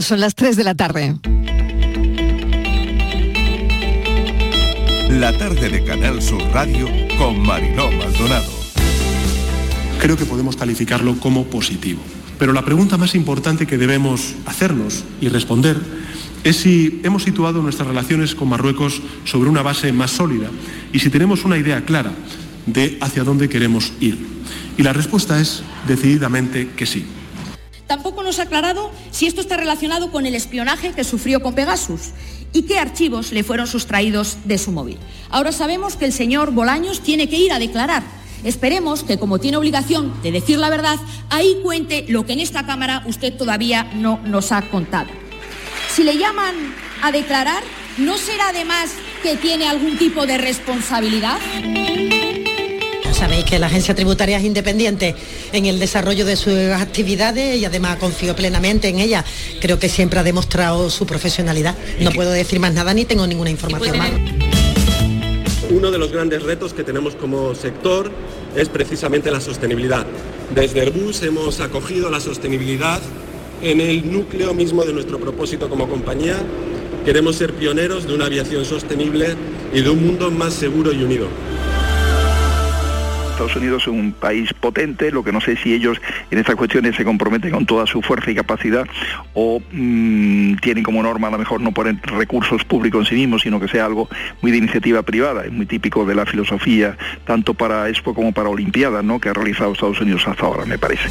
Son las 3 de la tarde. La tarde de Canal Sur Radio con Mariló Maldonado. Creo que podemos calificarlo como positivo. Pero la pregunta más importante que debemos hacernos y responder es si hemos situado nuestras relaciones con Marruecos sobre una base más sólida y si tenemos una idea clara de hacia dónde queremos ir. Y la respuesta es decididamente que sí. Tampoco nos ha aclarado si esto está relacionado con el espionaje que sufrió con Pegasus y qué archivos le fueron sustraídos de su móvil. Ahora sabemos que el señor Bolaños tiene que ir a declarar. Esperemos que, como tiene obligación de decir la verdad, ahí cuente lo que en esta Cámara usted todavía no nos ha contado. Si le llaman a declarar, ¿no será además que tiene algún tipo de responsabilidad? Sabéis que la agencia tributaria es independiente en el desarrollo de sus actividades y además confío plenamente en ella. Creo que siempre ha demostrado su profesionalidad. No puedo decir más nada ni tengo ninguna información más. Uno de los grandes retos que tenemos como sector es precisamente la sostenibilidad. Desde Airbus hemos acogido la sostenibilidad en el núcleo mismo de nuestro propósito como compañía. Queremos ser pioneros de una aviación sostenible y de un mundo más seguro y unido. Estados Unidos es un país potente, lo que no sé si ellos en estas cuestiones se comprometen con toda su fuerza y capacidad o mm, tienen como norma a lo mejor no poner recursos públicos en sí mismos, sino que sea algo muy de iniciativa privada. Es muy típico de la filosofía, tanto para Expo como para Olimpiadas, ¿no? que ha realizado Estados Unidos hasta ahora, me parece.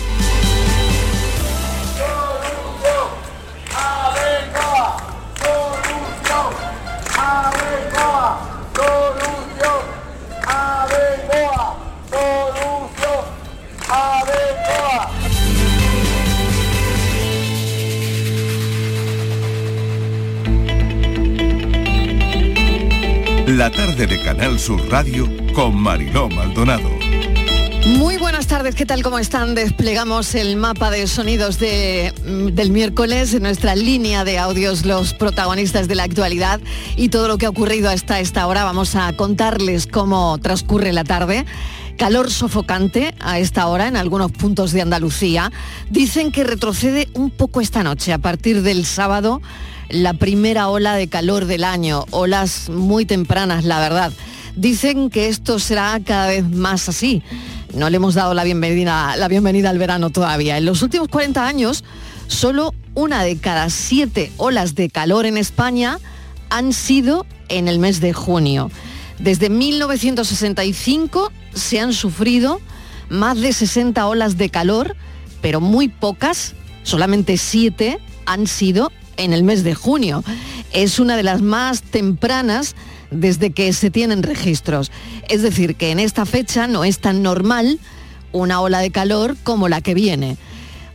La tarde de Canal Sur Radio con Mariló Maldonado. Muy buenas tardes, ¿qué tal? ¿Cómo están? Desplegamos el mapa de sonidos de, mm, del miércoles en nuestra línea de audios, los protagonistas de la actualidad y todo lo que ha ocurrido hasta esta hora. Vamos a contarles cómo transcurre la tarde. Calor sofocante a esta hora en algunos puntos de Andalucía. Dicen que retrocede un poco esta noche. A partir del sábado la primera ola de calor del año, olas muy tempranas, la verdad. Dicen que esto será cada vez más así. No le hemos dado la bienvenida, la bienvenida al verano todavía. En los últimos 40 años, solo una de cada siete olas de calor en España han sido en el mes de junio. Desde 1965 se han sufrido más de 60 olas de calor, pero muy pocas, solamente siete, han sido en el mes de junio. Es una de las más tempranas desde que se tienen registros. Es decir, que en esta fecha no es tan normal una ola de calor como la que viene.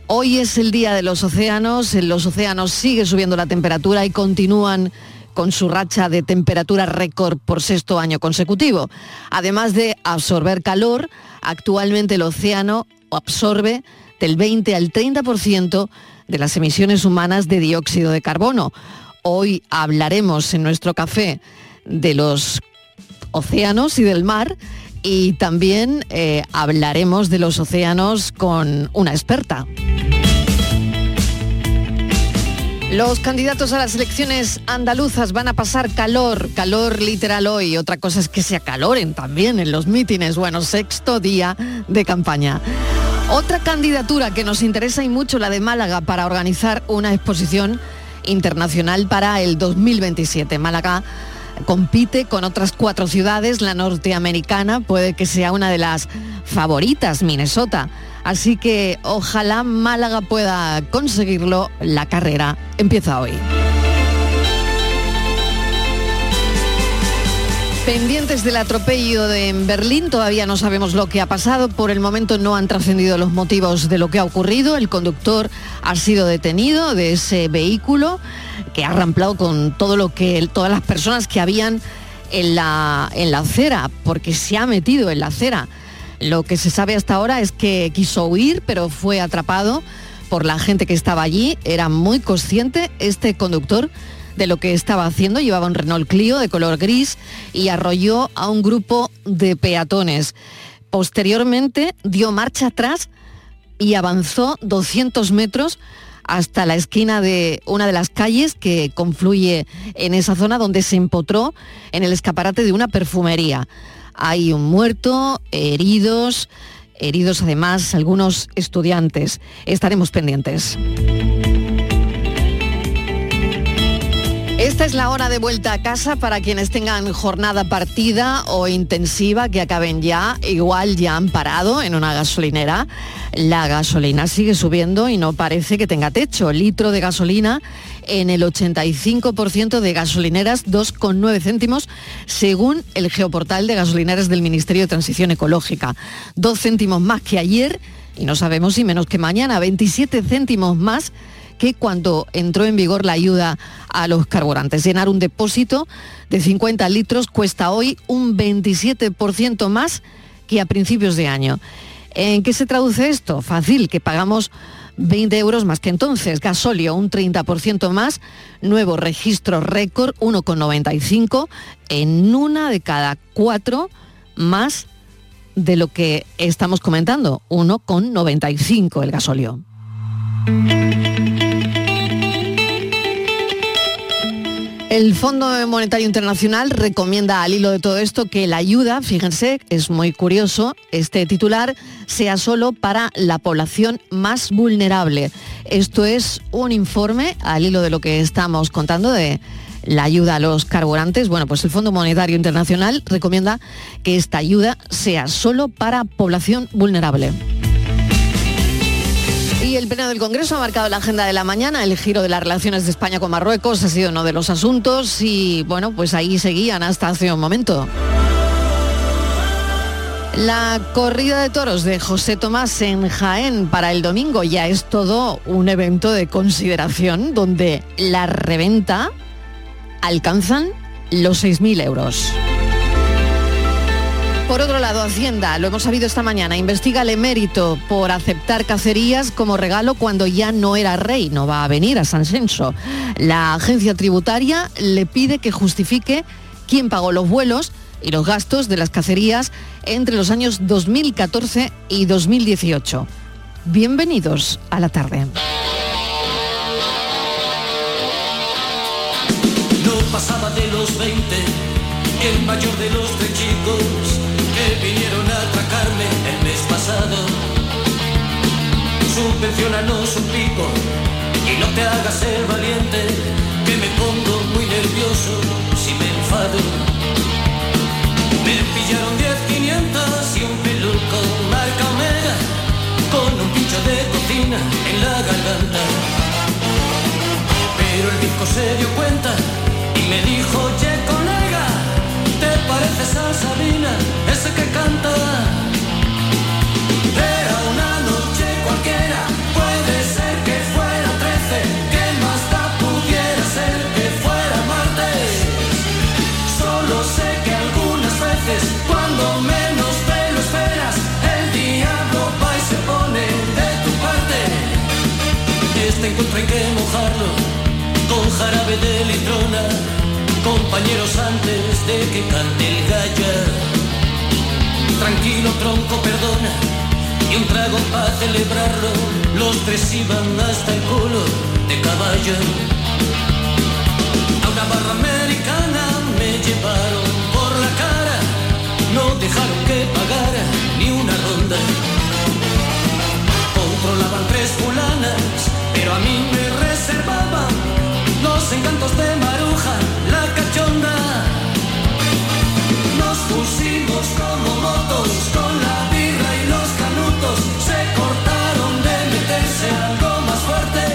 Hoy es el día de los océanos, en los océanos sigue subiendo la temperatura y continúan con su racha de temperatura récord por sexto año consecutivo. Además de absorber calor, actualmente el océano absorbe del 20 al 30% de las emisiones humanas de dióxido de carbono. Hoy hablaremos en nuestro café de los océanos y del mar y también eh, hablaremos de los océanos con una experta. Los candidatos a las elecciones andaluzas van a pasar calor, calor literal hoy. Otra cosa es que se acaloren también en los mítines. Bueno, sexto día de campaña. Otra candidatura que nos interesa y mucho, la de Málaga, para organizar una exposición internacional para el 2027. Málaga compite con otras cuatro ciudades, la norteamericana puede que sea una de las favoritas, Minnesota. Así que ojalá Málaga pueda conseguirlo. La carrera empieza hoy. Pendientes del atropello de Berlín, todavía no sabemos lo que ha pasado. Por el momento no han trascendido los motivos de lo que ha ocurrido. El conductor ha sido detenido de ese vehículo que ha ramplado con todo lo que todas las personas que habían en la, en la acera, porque se ha metido en la acera. Lo que se sabe hasta ahora es que quiso huir, pero fue atrapado por la gente que estaba allí. Era muy consciente este conductor de lo que estaba haciendo. Llevaba un Renault Clio de color gris y arrolló a un grupo de peatones. Posteriormente dio marcha atrás y avanzó 200 metros hasta la esquina de una de las calles que confluye en esa zona donde se empotró en el escaparate de una perfumería. Hay un muerto, heridos, heridos además algunos estudiantes. Estaremos pendientes. Esta es la hora de vuelta a casa para quienes tengan jornada partida o intensiva que acaben ya. Igual ya han parado en una gasolinera. La gasolina sigue subiendo y no parece que tenga techo. Litro de gasolina en el 85% de gasolineras, 2,9 céntimos, según el geoportal de gasolineras del Ministerio de Transición Ecológica. Dos céntimos más que ayer y no sabemos si menos que mañana, 27 céntimos más que cuando entró en vigor la ayuda a los carburantes. Llenar un depósito de 50 litros cuesta hoy un 27% más que a principios de año. ¿En qué se traduce esto? Fácil, que pagamos 20 euros más que entonces. Gasolio un 30% más. Nuevo registro récord 1,95 en una de cada cuatro más de lo que estamos comentando, 1,95 el gasolio. El Fondo Monetario Internacional recomienda al hilo de todo esto que la ayuda, fíjense, es muy curioso, este titular sea solo para la población más vulnerable. Esto es un informe al hilo de lo que estamos contando de la ayuda a los carburantes. Bueno, pues el Fondo Monetario Internacional recomienda que esta ayuda sea solo para población vulnerable. Y el Pleno del Congreso ha marcado la agenda de la mañana. El giro de las relaciones de España con Marruecos ha sido uno de los asuntos y bueno, pues ahí seguían hasta hace un momento. La corrida de toros de José Tomás en Jaén para el domingo ya es todo un evento de consideración donde la reventa alcanzan los 6.000 euros. Por otro lado, Hacienda, lo hemos sabido esta mañana, investiga el emérito por aceptar cacerías como regalo cuando ya no era rey, no va a venir a San Senso. La agencia tributaria le pide que justifique quién pagó los vuelos y los gastos de las cacerías entre los años 2014 y 2018. Bienvenidos a la tarde. No pasaba de los 20, el mayor de los tres chicos que vinieron a atracarme el mes pasado. Subvencionanos un pico y no te hagas el valiente, que me pongo muy nervioso si me enfado. Me pillaron 10 500 y un peluco marca Omega, con un pincho de cocina en la garganta. Pero el disco se dio cuenta y me dijo, che colega, ¿te pareces a Sabina, ese que canta? Era una noche cualquiera, puede ser que fuera 13, que más da pudiera ser que fuera martes. Solo sé que algunas veces, cuando menos te lo esperas, el diablo va y se pone de tu parte. Este encuentro hay que mojarlo con jarabe de litrona, compañeros antes de que cante el gallo. Tranquilo tronco, perdona, y un trago para celebrarlo. Los tres iban hasta el culo de caballo. A una barra americana me llevaron por la cara, no dejaron que pagara ni una ronda. Controlaban tres fulanas, pero a mí me reservaban los encantos de Maruja, la cachonda. Nos pusimos como motos con la birra y los canutos. Se cortaron de meterse fuerte.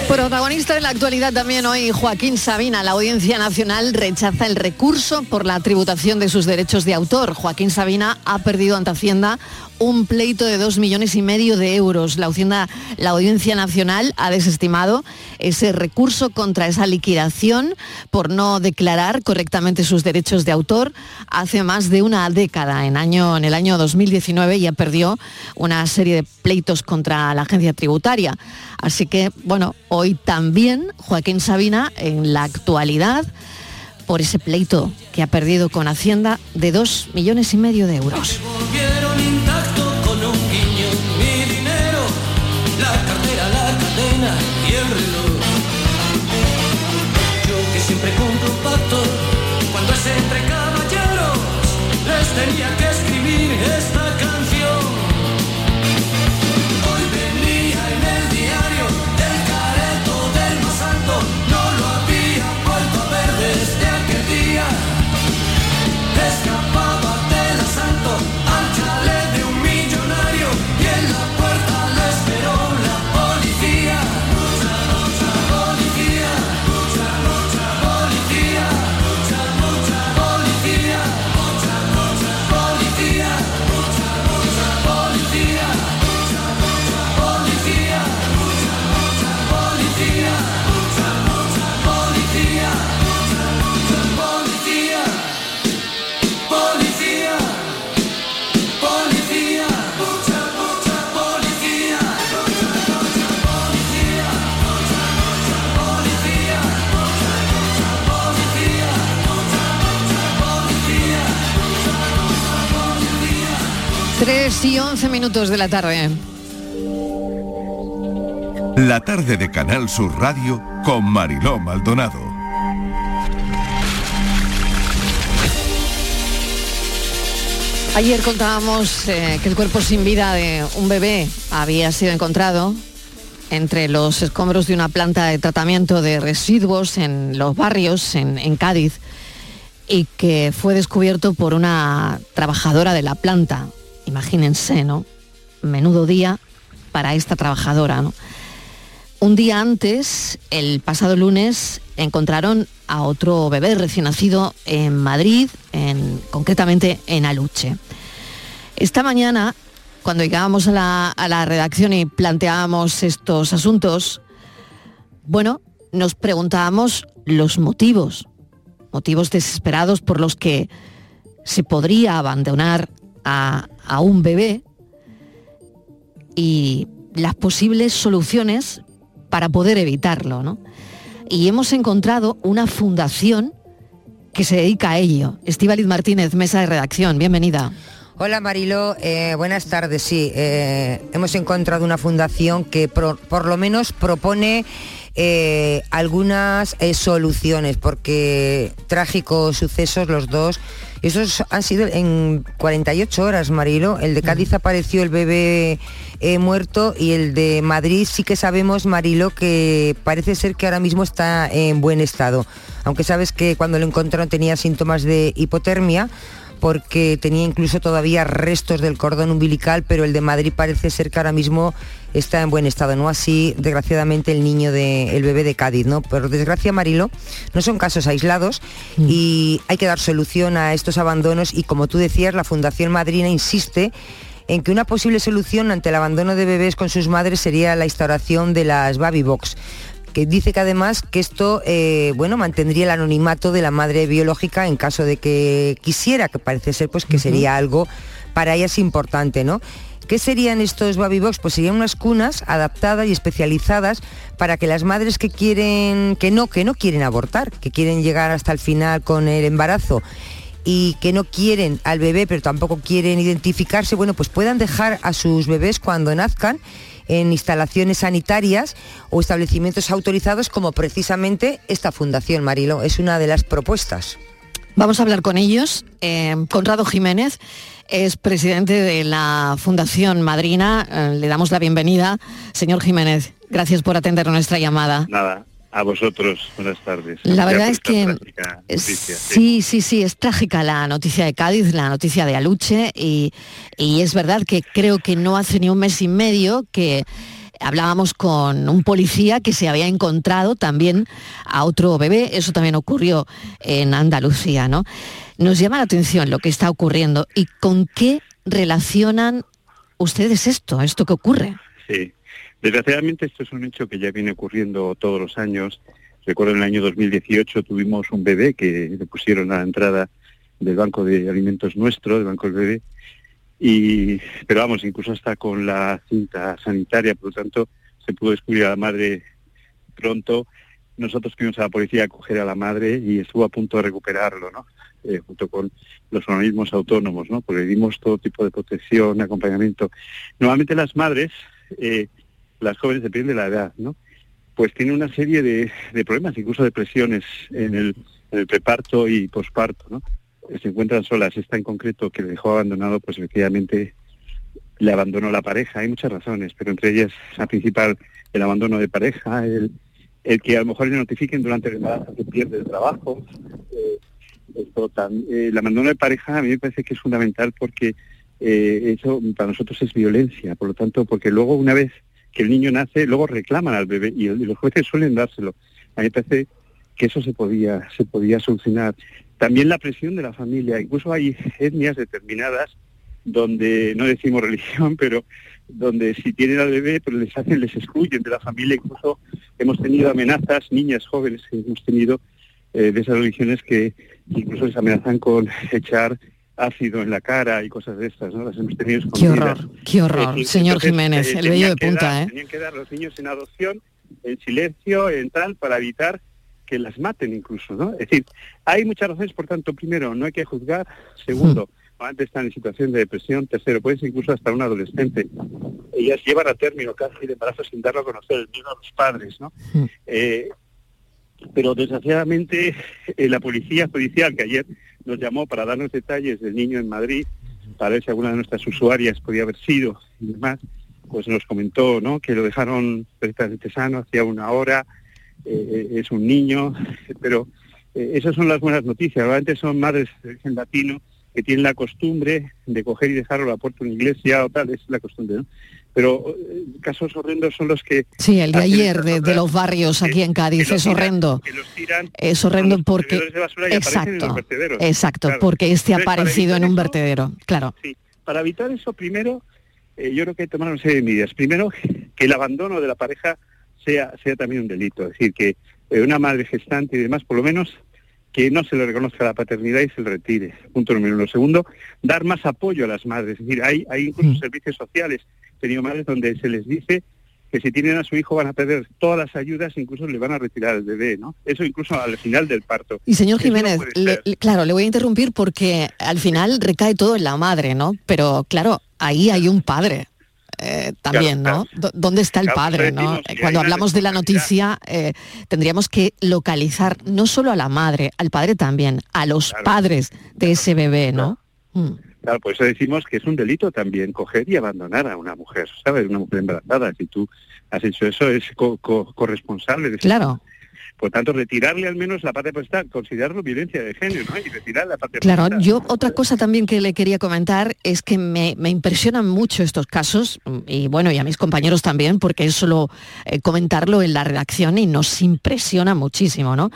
Protagonista de la actualidad también hoy, Joaquín Sabina. La Audiencia Nacional rechaza el recurso por la tributación de sus derechos de autor. Joaquín Sabina ha perdido ante Hacienda un pleito de dos millones y medio de euros. La, Hacienda, la Audiencia Nacional ha desestimado ese recurso contra esa liquidación por no declarar correctamente sus derechos de autor hace más de una década. En, año, en el año 2019 ya perdió una serie de pleitos contra la agencia tributaria. Así que, bueno, Hoy también Joaquín Sabina en la actualidad por ese pleito que ha perdido con Hacienda de 2 millones y medio de euros. siempre un pacto cuando es entre caballeros les tenía que 3 y 11 minutos de la tarde. La tarde de Canal Sur Radio con Mariló Maldonado. Ayer contábamos eh, que el cuerpo sin vida de un bebé había sido encontrado entre los escombros de una planta de tratamiento de residuos en los barrios en, en Cádiz y que fue descubierto por una trabajadora de la planta. Imagínense, ¿no? Menudo día para esta trabajadora, ¿no? Un día antes, el pasado lunes, encontraron a otro bebé recién nacido en Madrid, en, concretamente en Aluche. Esta mañana, cuando llegábamos a la, a la redacción y planteábamos estos asuntos, bueno, nos preguntábamos los motivos, motivos desesperados por los que se podría abandonar a, un bebé y las posibles soluciones para poder evitarlo, ¿no? Y hemos encontrado una fundación que se dedica a ello. Estíbaliz Martínez, mesa de redacción, bienvenida. Hola Marilo, eh, buenas tardes. Sí, eh, hemos encontrado una fundación que por lo menos propone eh, algunas soluciones, porque trágicos sucesos los dos. Esos han sido en 48 horas, Marilo. El de Cádiz apareció el bebé eh, muerto y el de Madrid sí que sabemos, Marilo, que parece ser que ahora mismo está en buen estado. Aunque sabes que cuando lo encontraron tenía síntomas de hipotermia, porque tenía incluso todavía restos del cordón umbilical, pero el de Madrid parece ser que ahora mismo está en buen estado, no así desgraciadamente el niño de el bebé de Cádiz, ¿no? Por desgracia Marilo, no son casos aislados y hay que dar solución a estos abandonos y como tú decías, la Fundación Madrina insiste en que una posible solución ante el abandono de bebés con sus madres sería la instauración de las baby box que dice que además que esto eh, bueno mantendría el anonimato de la madre biológica en caso de que quisiera, que parece ser pues que sería algo para ellas importante, ¿no? ¿Qué serían estos baby box? Pues serían unas cunas adaptadas y especializadas para que las madres que quieren, que no, que no quieren abortar, que quieren llegar hasta el final con el embarazo y que no quieren al bebé pero tampoco quieren identificarse, bueno, pues puedan dejar a sus bebés cuando nazcan en instalaciones sanitarias o establecimientos autorizados como precisamente esta fundación, Marilo. Es una de las propuestas. Vamos a hablar con ellos. Eh, Conrado Jiménez es presidente de la Fundación Madrina. Eh, le damos la bienvenida. Señor Jiménez, gracias por atender nuestra llamada. Nada, a vosotros, buenas tardes. La verdad es que noticia, sí, sí, sí, es trágica la noticia de Cádiz, la noticia de Aluche y, y es verdad que creo que no hace ni un mes y medio que hablábamos con un policía que se había encontrado también a otro bebé, eso también ocurrió en Andalucía, ¿no? Nos llama la atención lo que está ocurriendo y con qué relacionan ustedes esto, esto que ocurre. Sí. Desgraciadamente esto es un hecho que ya viene ocurriendo todos los años. Recuerdo en el año 2018 tuvimos un bebé que le pusieron a la entrada del banco de alimentos nuestro, del banco del bebé, y pero vamos, incluso hasta con la cinta sanitaria, por lo tanto se pudo descubrir a la madre pronto. Nosotros fuimos a la policía a coger a la madre y estuvo a punto de recuperarlo, ¿no? Eh, junto con los organismos autónomos, ¿no? Porque dimos todo tipo de protección, acompañamiento. Normalmente las madres, eh, las jóvenes depende de la edad, ¿no? pues tiene una serie de, de problemas, incluso depresiones en el, en el preparto y posparto, ¿no? Se encuentran solas. Esta en concreto que le dejó abandonado, pues efectivamente le abandonó la pareja. Hay muchas razones, pero entre ellas la principal, el abandono de pareja, el, que a lo mejor le notifiquen durante el embarazo que pierde el trabajo. eh, esto tam- eh, el abandono de pareja a mí me parece que es fundamental porque eh, eso para nosotros es violencia, por lo tanto, porque luego una vez que el niño nace, luego reclaman al bebé y, y los jueces suelen dárselo. A mí me parece que eso se podía, se podía solucionar. También la presión de la familia, incluso hay etnias determinadas donde no decimos religión, pero donde si tienen al bebé, pues les hacen, les excluyen de la familia, incluso hemos tenido amenazas, niñas jóvenes que hemos tenido eh, de esas religiones que incluso les amenazan con echar ácido en la cara y cosas de estas, ¿no? Las hemos tenido Qué horror, qué horror, decir, señor entonces, Jiménez, eh, el vello de punta, dar- ¿eh? Tenían que dar los niños en adopción, en silencio, en tal, para evitar que las maten incluso, ¿no? Es decir, hay muchas razones, por tanto, primero, no hay que juzgar, segundo, Hmm. antes están en situación de depresión, tercero, puede ser incluso hasta un adolescente. Ellas llevan a término casi el embarazo sin darlo a conocer, el miedo a los padres, ¿no? Hmm. Eh, pero desgraciadamente eh, la policía judicial que ayer nos llamó para darnos detalles del niño en Madrid, para ver si alguna de nuestras usuarias podía haber sido y demás, pues nos comentó ¿no? que lo dejaron perfectamente sano hacía una hora, eh, es un niño, pero eh, esas son las buenas noticias. Realmente son madres de origen latino que tienen la costumbre de coger y dejarlo a la puerta de una iglesia o tal, es la costumbre, ¿no? Pero eh, casos horrendos son los que... Sí, el de ayer de, los barrios aquí en Cádiz que es tiran- horrendo. que los tiran Es horrendo porque... de en los Exacto, exacto, Claro. porque este ha Entonces, aparecido en un eso, vertedero, claro. Sí, para evitar eso, primero, eh, yo creo que hay que tomar una serie de medidas. Primero, que el abandono de la pareja sea, sea también un delito. Es decir, que eh, una madre gestante y demás, por lo menos, que no se le reconozca la paternidad y se le retire. Punto número uno. Segundo, dar más apoyo a las madres. Es decir, hay, hay incluso servicios sociales. He tenido madres donde se les dice que si tienen a su hijo van a perder todas las ayudas, incluso le van a retirar el bebé, ¿no? Eso incluso al final del parto. Y señor no Jiménez, le- claro, le voy a interrumpir porque al final recae todo en la madre, ¿no? Pero claro, ahí hay un padre. Eh, también, Claro, ¿no? ¿Dónde está el padre, no? hay Cuando hablamos de la noticia, eh, tendríamos que localizar no solo a la madre, al padre también, a los Claro. padres de ese bebé, ¿no? Mm. Claro, por eso decimos que es un delito también coger y abandonar a una mujer, ¿sabes? Una mujer embarazada. Si tú has hecho eso, es co- co- corresponsable de ese Claro. Por tanto, retirarle al menos la parte potestad, considerarlo violencia de género, ¿no? Y retirar la parte Claro, potestad. yo otra cosa también que le quería comentar es que me, me impresionan mucho estos casos y bueno, y a mis compañeros también, porque es solo eh, comentarlo en la redacción y nos impresiona muchísimo, ¿no?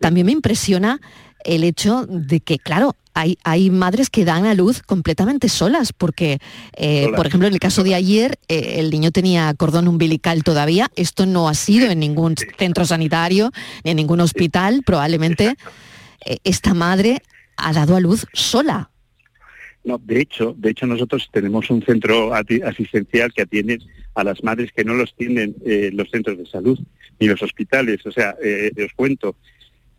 También me impresiona el hecho de que, claro, hay, hay madres que dan a luz completamente solas, porque, eh, por ejemplo, en el caso de ayer, eh, el niño tenía cordón umbilical todavía, esto no ha sido en ningún centro sanitario ni en ningún hospital, probablemente eh, esta madre ha dado a luz sola. No, de hecho, de hecho nosotros tenemos un centro asistencial que atiende a las madres que no los tienen eh, los centros de salud ni los hospitales. O sea, eh, os cuento,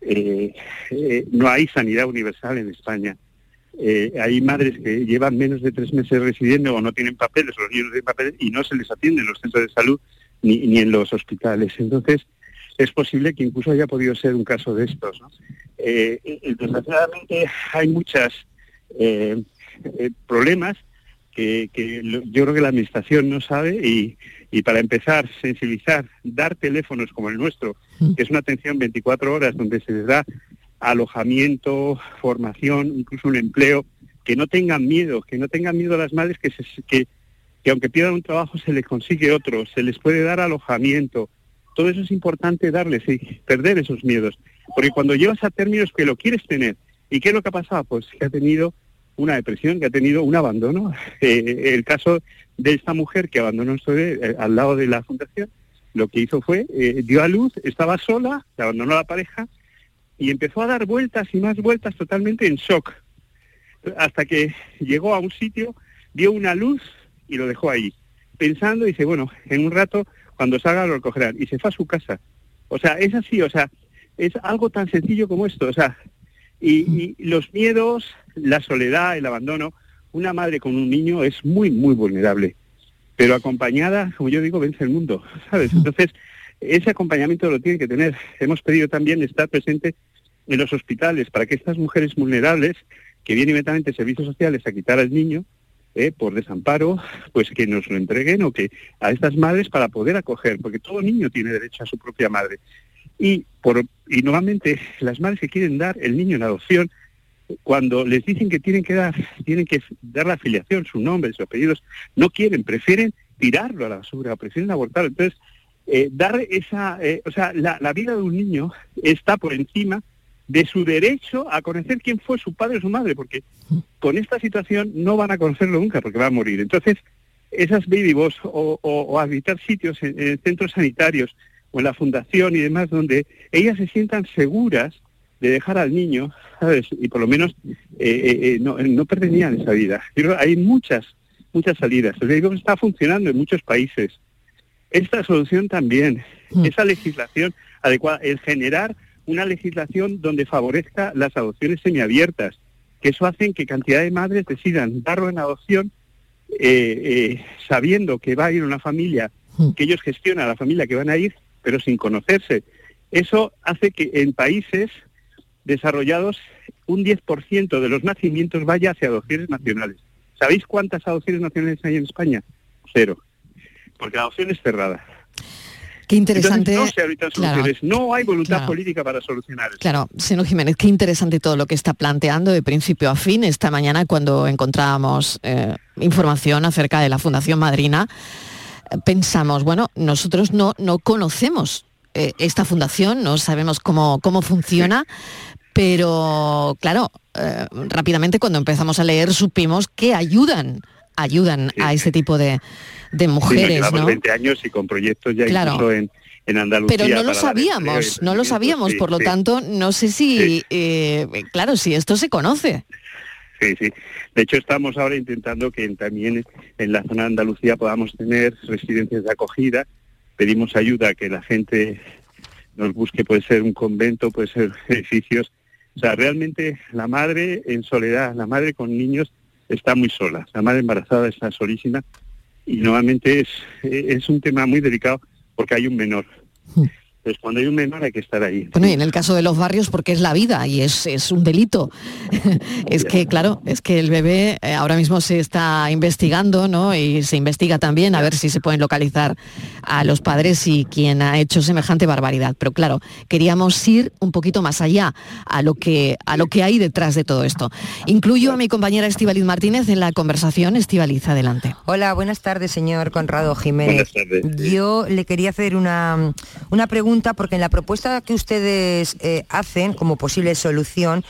eh, eh, no hay sanidad universal en España. Eh, hay madres que llevan menos de tres meses residiendo o no tienen papeles, los niños no tienen papeles y no se les atiende en los centros de salud ni, ni en los hospitales. Entonces, es posible que incluso haya podido ser un caso de estos. desgraciadamente hay muchas eh, problemas que, que yo creo que la administración no sabe y, y para empezar, sensibilizar, dar teléfonos como el nuestro, que es una atención 24 horas donde se les da alojamiento, formación, incluso un empleo, que no tengan miedo, que no tengan miedo a las madres que, se, que, que aunque pierdan un trabajo se les consigue otro, se les puede dar alojamiento. Todo eso es importante darles y perder esos miedos. Porque cuando llevas a términos que lo quieres tener, ¿y qué es lo que ha pasado? Pues que ha tenido una depresión, que ha tenido un abandono. Eh, el caso de esta mujer que abandonó eh, al lado de la fundación, lo que hizo fue, eh, dio a luz, estaba sola, se abandonó la pareja y empezó a dar vueltas y más vueltas totalmente en shock. Hasta que llegó a un sitio, vio una luz y lo dejó ahí. Pensando, dice, bueno, en un rato, cuando salga lo recogerán. Y se fue a su casa. O sea, es así, o sea, es algo tan sencillo como esto. O sea, y, y los miedos, la soledad, el abandono, una madre con un niño es muy, muy vulnerable. Pero acompañada, como yo digo, vence el mundo, ¿sabes? Entonces, ese acompañamiento lo tiene que tener. Hemos pedido también estar presente en los hospitales para que estas mujeres vulnerables que vienen inmediatamente servicios sociales a quitar al niño eh, por desamparo, pues que nos lo entreguen o que a estas madres para poder acoger, porque todo niño tiene derecho a su propia madre. Y, por, y nuevamente las madres que quieren dar el niño en adopción, cuando les dicen que tienen que dar, tienen que dar la afiliación, su nombre, sus apellidos, no quieren, prefieren tirarlo a la basura, prefieren abortarlo. Entonces, eh, dar esa, eh, o sea, la, la vida de un niño está por encima de su derecho a conocer quién fue su padre o su madre, porque con esta situación no van a conocerlo nunca porque va a morir. Entonces, esas baby boss o, habitar sitios en centros sanitarios o en la fundación y demás donde ellas se sientan seguras de dejar al niño, ¿sabes? Y por lo menos eh, eh, eh, no, no perderían esa vida. Hay muchas, muchas salidas. El está funcionando en muchos países. Esta solución también, esa legislación adecuada, el generar una legislación donde favorezca las adopciones semiabiertas, que eso hacen que cantidad de madres decidan darlo en adopción eh, sabiendo que va a ir una familia, que ellos gestionan la familia que van a ir, pero sin conocerse. Eso hace que en países desarrollados un 10% de los nacimientos vaya hacia adopciones nacionales. ¿Sabéis cuántas adopciones nacionales hay en España? Cero. Porque la adopción es cerrada. Qué interesante. Entonces, no se Claro, soluciones. no hay voluntad claro. política para solucionar eso. Claro, señor Jiménez, qué interesante todo lo que está planteando de principio a fin. Esta mañana cuando encontrábamos eh, información acerca de la Fundación Madrina, pensamos, bueno, nosotros no, no conocemos eh, esta fundación, no sabemos cómo, cómo funciona, pero claro, eh, rápidamente cuando empezamos a leer supimos que ayudan, ayudan a ese tipo de, de Sí, mujeres, ¿no? 20 años y con proyectos ya Claro. incluso en, en Andalucía. Pero no lo sabíamos, no lo sabíamos, Sí, por lo sí. tanto, no sé si, eh, claro, si esto se conoce. Sí, sí. De hecho, estamos ahora intentando que también en la zona de Andalucía podamos tener residencias de acogida. Pedimos ayuda a que la gente nos busque, puede ser un convento, puede ser edificios. O sea, realmente la madre en soledad, la madre con niños está muy sola. La madre embarazada está solísima y nuevamente es, es un tema muy delicado porque hay un menor. Entonces, cuando hay un menor hay que estar ahí. Bueno, y en el caso de los barrios, porque es la vida y es, es un delito. es que, claro, es que el bebé eh, ahora mismo se está investigando, ¿no? Y se investiga también a ver si se pueden localizar a los padres y quién ha hecho semejante barbaridad. Pero claro, queríamos ir un poquito más allá a lo que, a lo que hay detrás de todo esto. Incluyo a mi compañera Estivaliz Martínez en la conversación. Estivaliz, adelante. Hola, buenas tardes, señor Conrado Jiménez. Buenas tardes. Yo le quería hacer una, una pregunta porque en la propuesta que ustedes eh, hacen como posible solución,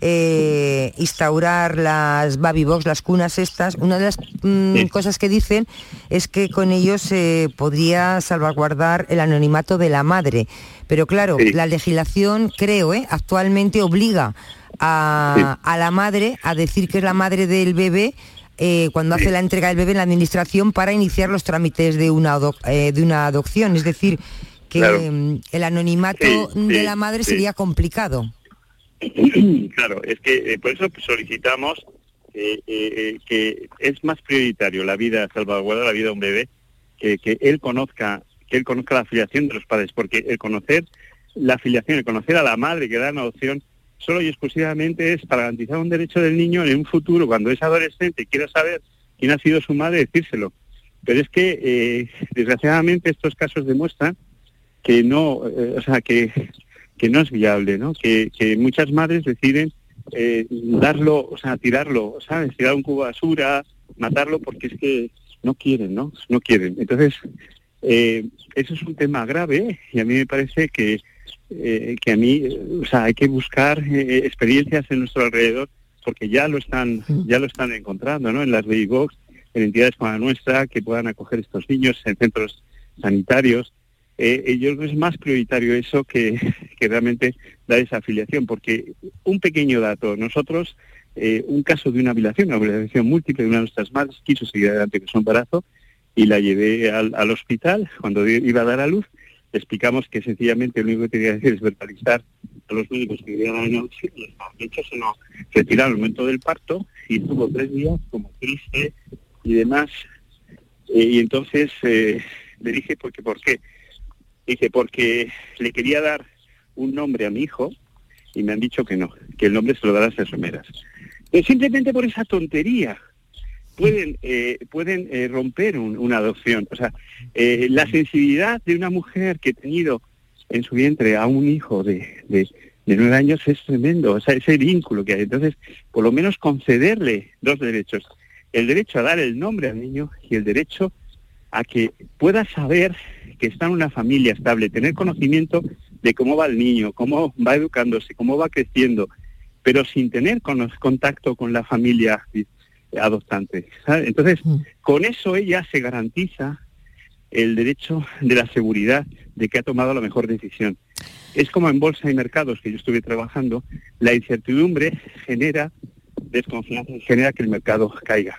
eh, instaurar las baby box, las cunas estas, una de las mm, Sí. cosas que dicen es que con ellos se podría salvaguardar el anonimato de la madre. Pero claro, Sí. la legislación, creo, ¿eh? actualmente obliga a, a la madre a decir que es la madre del bebé cuando hace la entrega del bebé en la administración para iniciar los trámites de una, de una adopción. Es decir, que Claro. mm, el anonimato Sí, de la madre sí. sería complicado. Claro, es que eh, por eso solicitamos eh, eh, que es más prioritario la vida, salvaguardar la vida de un bebé, que, que él conozca, que él conozca la afiliación de los padres, porque el conocer la afiliación, el conocer a la madre que da en adopción, solo y exclusivamente es para garantizar un derecho del niño en un futuro, cuando es adolescente y quiera saber quién ha sido su madre, decírselo. Pero es que, eh, desgraciadamente, estos casos demuestran que no, eh, o sea, que, que no es viable, ¿no? Que, que muchas madres deciden eh, darlo, o sea, tirarlo, ¿sabes? Tirar un cubo de basura, matarlo porque es que no quieren, ¿no? No quieren. Entonces, eh, eso es un tema grave y a mí me parece que, eh, que a mí, eh, o sea, hay que buscar experiencias en nuestro alrededor porque ya lo están, ya lo están encontrando, ¿no? En las box, en entidades como la nuestra que puedan acoger estos niños en centros sanitarios. Eh, eh, yo es más prioritario eso que, que realmente dar esa afiliación, porque un pequeño dato, nosotros, eh, un caso de una violación, una violación múltiple de una de nuestras madres, quiso seguir adelante con su embarazo y la llevé al, al hospital cuando iba a dar a luz. Explicamos que sencillamente lo único que tenía que hacer es verbalizar a los médicos que ya está. De hecho, se nos retiraron al momento del parto y estuvo tres días como triste y demás. Eh, y entonces le dije, porque, ¿por qué? Dice, porque le quería dar un nombre a mi hijo y me han dicho que no, que el nombre se lo dará a enfermeras. Pero simplemente por esa tontería pueden, eh, pueden eh, romper un- una adopción. O sea, eh, la sensibilidad de una mujer que ha tenido en su vientre a un hijo de, de, de nueve años es tremendo, o sea, ese vínculo que hay. Entonces, por lo menos concederle dos derechos. El derecho a dar el nombre al niño y el derecho a que pueda saber que está en una familia estable, tener conocimiento de cómo va el niño, cómo va educándose, cómo va creciendo, pero sin tener contacto con la familia adoptante. Entonces, con eso ella se garantiza el derecho de la seguridad de que ha tomado la mejor decisión. Es como en bolsa y mercados que yo estuve trabajando, la incertidumbre genera desconfianza y genera que el mercado caiga.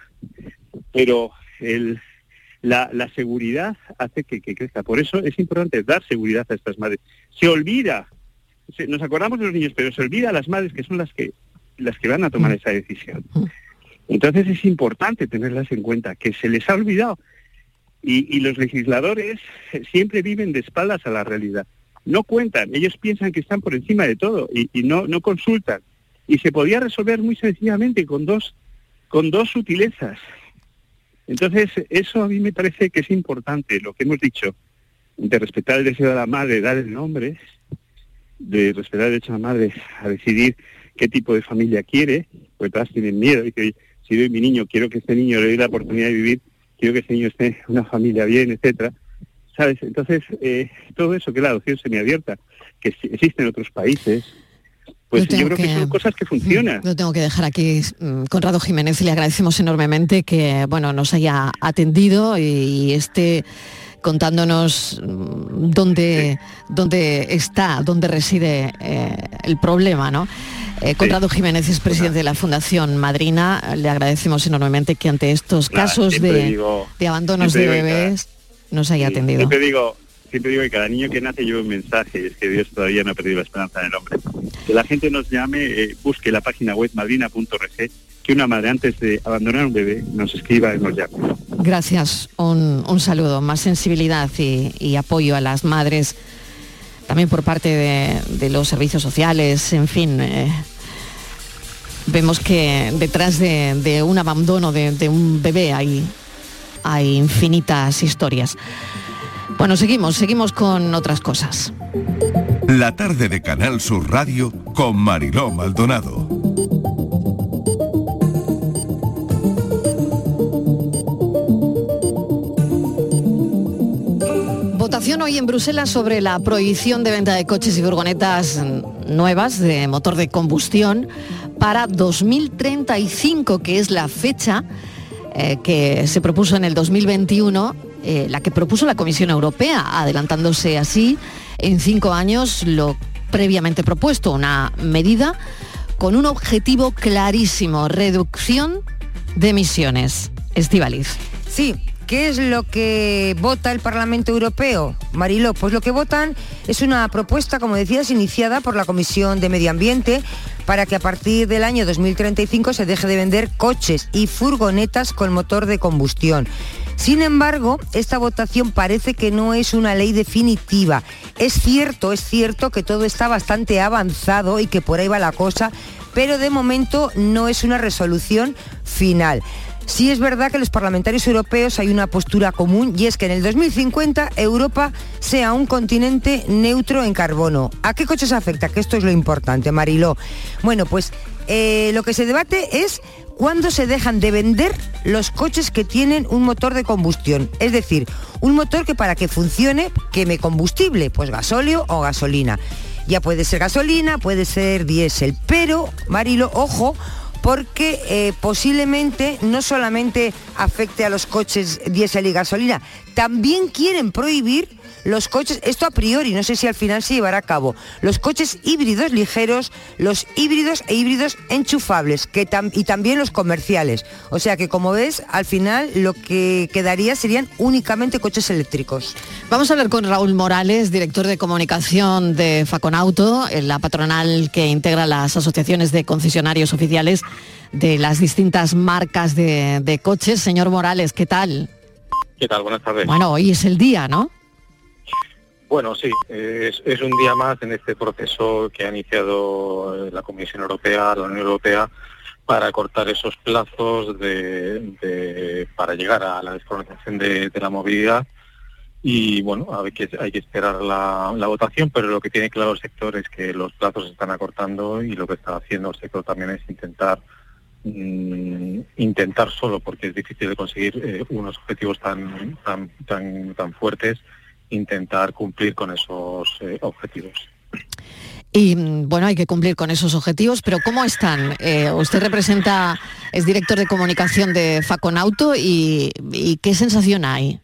Pero el, la, la seguridad hace que, que crezca. Por eso es importante dar seguridad a estas madres. Se olvida, se- nos acordamos de los niños, pero se olvida a las madres que son las que las que van a tomar esa decisión. Entonces es importante tenerlas en cuenta, que se les ha olvidado. Y, y los legisladores siempre viven de espaldas a la realidad. No cuentan, ellos piensan que están por encima de todo y, y no, no consultan. Y se podía resolver muy sencillamente con dos, con dos sutilezas. Entonces, eso a mí me parece que es importante, lo que hemos dicho, de respetar el deseo de la madre, dar el nombre, de respetar el derecho de la madre a decidir qué tipo de familia quiere, porque todas tienen miedo y que si doy mi niño, quiero que este niño le dé la oportunidad de vivir, quiero que este niño esté en una familia bien, etcétera. ¿Sabes? Entonces, eh, todo eso que es la adopción semiabierta, que existe en otros países, pues yo creo que, que- son cosas que funcionan. Lo tengo que dejar aquí. mm, Conrado Jiménez, le agradecemos enormemente que bueno, nos haya atendido y esté contándonos mm, dónde, dónde está, dónde reside eh, el problema, ¿no? Eh, Conrado Jiménez es presidente de la Fundación Madrina. Le agradecemos enormemente que ante estos Nada, casos de, digo- de abandonos de bebés nos haya atendido. Digo, siempre digo que cada niño que nace lleva un mensaje es que Dios todavía no ha perdido la esperanza en el hombre. Que la gente nos llame, eh, busque la página web madrina.org, que una madre antes de abandonar un bebé nos escriba y nos llame. Gracias, un, saludo, más sensibilidad y, apoyo a las madres, también por parte de, los servicios sociales, en fin. eh, vemos que detrás de, de un abandono de, de un bebé hay, hay infinitas historias. Bueno, seguimos, seguimos con otras cosas. La tarde de Canal Sur Radio con Mariló Maldonado. Votación hoy en Bruselas sobre la prohibición de venta de coches y furgonetas nuevas de motor de combustión para 2035, que es la fecha eh, que se propuso en el 2021, eh, la que propuso la Comisión Europea, adelantándose así en cinco años lo previamente propuesto, una medida con un objetivo clarísimo, reducción de emisiones. Estivaliz. Sí, ¿qué es lo que vota el Parlamento Europeo, Mariló? Pues lo que votan es una propuesta, como decías, iniciada por la Comisión de Medio Ambiente para que a partir del año 2035 se deje de vender coches y furgonetas con motor de combustión. Sin embargo, esta votación parece que no es una ley definitiva. Es cierto, es cierto que todo está bastante avanzado y que por ahí va la cosa, pero de momento no es una resolución final. Sí es verdad que los parlamentarios europeos hay una postura común y es que en el 2050 Europa sea un continente neutro en carbono. ¿A qué coches afecta? Que esto es lo importante, Mariló. Bueno, pues eh, lo que se debate es cuándo se dejan de vender los coches que tienen un motor de combustión. Es decir, un motor que para que funcione queme combustible, pues gasóleo o gasolina. Ya puede ser gasolina, puede ser diésel, pero, Marilo, ojo, porque eh, posiblemente no solamente afecte a los coches diésel y gasolina, también quieren prohibir los coches, esto a priori, no sé si al final se llevará a cabo, los coches híbridos ligeros, los híbridos e híbridos enchufables que tam- y también los comerciales. O sea que como ves, al final lo que quedaría serían únicamente coches eléctricos. Vamos a hablar con Raúl Morales, director de comunicación de Faconauto, en la patronal que integra las asociaciones de concesionarios oficiales de las distintas marcas de, de coches. Señor Morales, ¿qué tal? ¿Qué tal? Buenas tardes. Bueno, hoy es el día, ¿no? Bueno, sí, es, un día más en este proceso que ha iniciado eh, la Comisión Europea, la Unión Europea, para cortar esos plazos de, para llegar a la descolonización de, la movilidad. Y bueno, hay que, esperar la, votación, pero lo que tiene claro el sector es que los plazos se están acortando y lo que está haciendo el sector también es intentar mm, intentar solo, porque es difícil de conseguir eh, unos objetivos tan, tan, tan fuertes, intentar cumplir con esos eh, objetivos. Y mm, bueno, hay que cumplir con esos objetivos, pero ¿cómo están? Eh, usted representa, es director de comunicación de Faconauto y, y ¿qué sensación hay?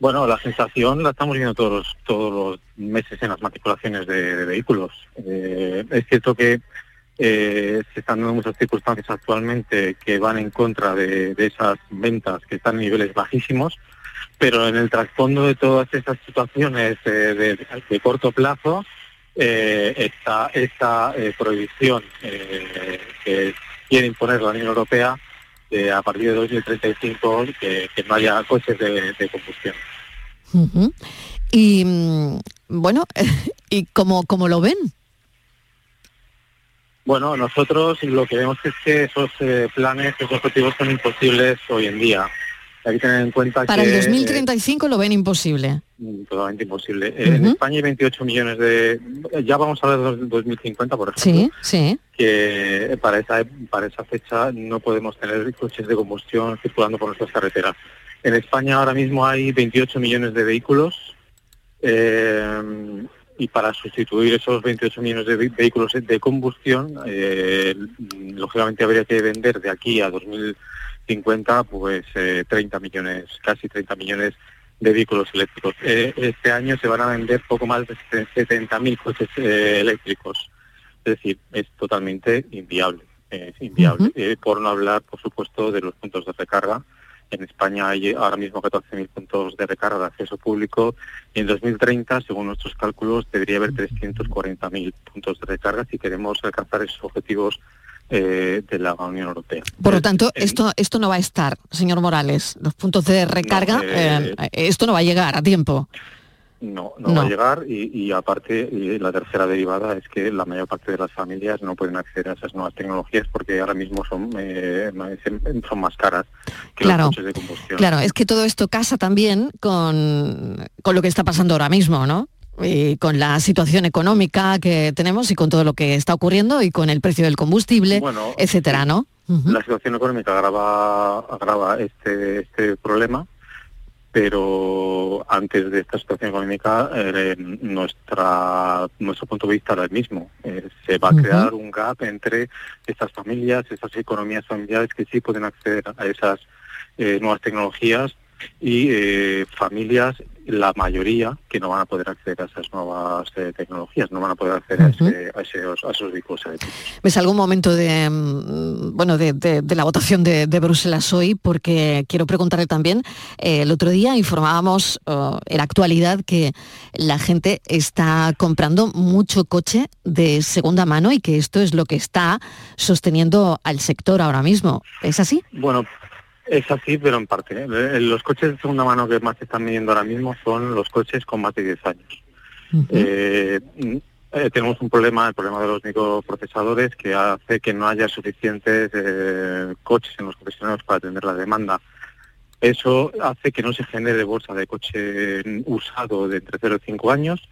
Bueno, la sensación la estamos viendo todos los, todos los meses en las matriculaciones de, de vehículos. Eh, es cierto que eh, se están dando muchas circunstancias actualmente que van en contra de, de esas ventas que están en niveles bajísimos, pero en el trasfondo de todas esas situaciones eh, de, de corto plazo eh, está esta eh, prohibición que quiere imponer la Unión Europea de a partir de 2035 que, que no haya coches de, de combustión. Y mm, bueno, ¿y cómo, cómo lo ven? Bueno, nosotros lo que vemos es que esos planes, esos objetivos son imposibles hoy en día. Hay que tener en cuenta Para que el 2035 lo ven imposible. eh, totalmente imposible. Eh, En. España hay 28 millones de... Ya vamos a hablar del 2050, por ejemplo. Sí, sí. que para esa para esa fecha no podemos tener coches de combustión circulando por nuestras carreteras. En España ahora mismo hay 28 millones de vehículos eh, y para sustituir esos 28 millones de ve- vehículos de combustión, eh, lógicamente habría que vender de aquí a 2050 pues eh, 30 millones, casi 30 millones de vehículos eléctricos. Eh, este año se van a vender poco más de 70.000 coches eh, eléctricos. Es decir, es totalmente inviable. Es inviable. Eh, por no hablar, por supuesto, de los puntos de recarga. En España hay ahora mismo 14.000 puntos de recarga de acceso público y en 2030, según nuestros cálculos, debería haber 340.000 puntos de recarga si queremos alcanzar esos objetivos eh, de la Unión Europea. Por lo tanto, esto, esto no va a estar, señor Morales. Los puntos de recarga, eh, eh, esto no va a llegar a tiempo. No, no, va a llegar y, y aparte y la tercera derivada es que la mayor parte de las familias no pueden acceder a esas nuevas tecnologías porque ahora mismo son eh, son más caras que Claro, los coches de combustión. Claro, es que todo esto casa también con, con lo que está pasando ahora mismo, ¿no? Y con la situación económica que tenemos y con todo lo que está ocurriendo y con el precio del combustible, Bueno, etcétera, ¿no? La situación económica agrava, agrava este, este problema, pero antes de esta situación económica eh, nuestra nuestro punto de vista era el mismo. Eh, se va a crear un gap entre estas familias, esas economías familiares que sí pueden acceder a esas eh, nuevas tecnologías y eh, familias, la mayoría, que no van a poder acceder a esas nuevas eh, tecnologías, no van a poder acceder a, ese- a esos, a esos eléctricos. ¿Ves algún momento de, mm, bueno, de, de- de la votación de, de Bruselas hoy? Porque quiero preguntarle también, eh, el otro día informábamos en la actualidad que la gente está comprando mucho coche de segunda mano y que esto es lo que está sosteniendo al sector ahora mismo. ¿Es así? Bueno, es así, pero en parte. ¿eh? Los coches de segunda mano que más se están vendiendo ahora mismo son los coches con más de 10 años. Eh, mm, eh, tenemos un problema, el problema de los microprocesadores, que hace que no haya suficientes eh, coches en los concesionarios para atender la demanda. Eso hace que no se genere bolsa de coche usado de entre 0 y 5 años.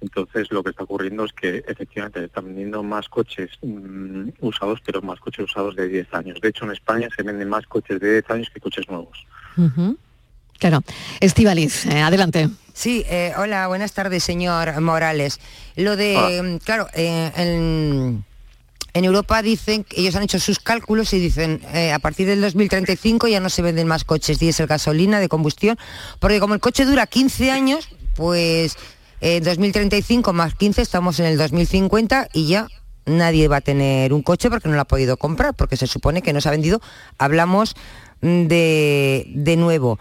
Entonces lo que está ocurriendo es que efectivamente se están vendiendo más coches mm, usados, pero más coches usados de 10 años. De hecho, en España se venden más coches de 10 años que coches nuevos. Claro. Estivaliz, eh, adelante. Sí, eh, hola, buenas tardes, señor Morales. Lo de, Hola. mm, claro, eh, en, en Europa dicen, que ellos han hecho sus cálculos y dicen, eh, a partir del 2035 ya no se venden más coches diésel, gasolina, de combustión, porque como el coche dura 15 años, pues en 2035 más 15 estamos en el 2050 y ya nadie va a tener un coche porque no lo ha podido comprar, porque se supone que no se ha vendido. Hablamos mm, de, de nuevo.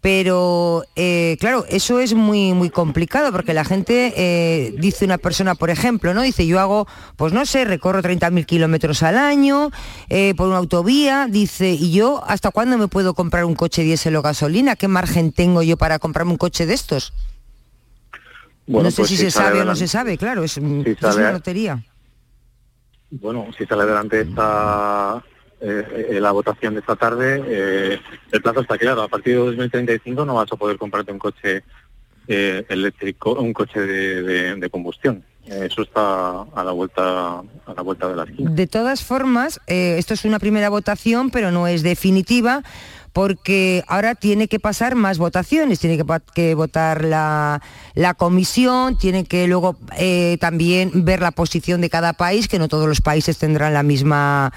Pero eh, claro, eso es muy muy complicado porque la gente eh, dice una persona, por ejemplo, ¿no? Dice yo hago, pues no sé, recorro 30.000 kilómetros al año eh, por una autovía, dice, ¿y yo hasta cuándo me puedo comprar un coche diésel o gasolina? ¿Qué margen tengo yo para comprarme un coche de estos? Bueno, no sé pues si si se sabe o no se sabe, claro, es, un- si es sale una lotería. Bueno, si sale adelante esta eh, eh, la votación de esta tarde, eh, el plazo está claro. A partir de 2035 no vas a poder comprarte un coche eh, eléctrico, un coche de, de- de combustión. Eso está a la vuelta a la vuelta de la esquina. De todas formas, eh, esto es una primera votación, pero no es definitiva, porque ahora tiene que pasar más votaciones, tiene que, votar la, la comisión, tiene que luego eh, también ver la posición de cada país, que no todos los países tendrán la misma,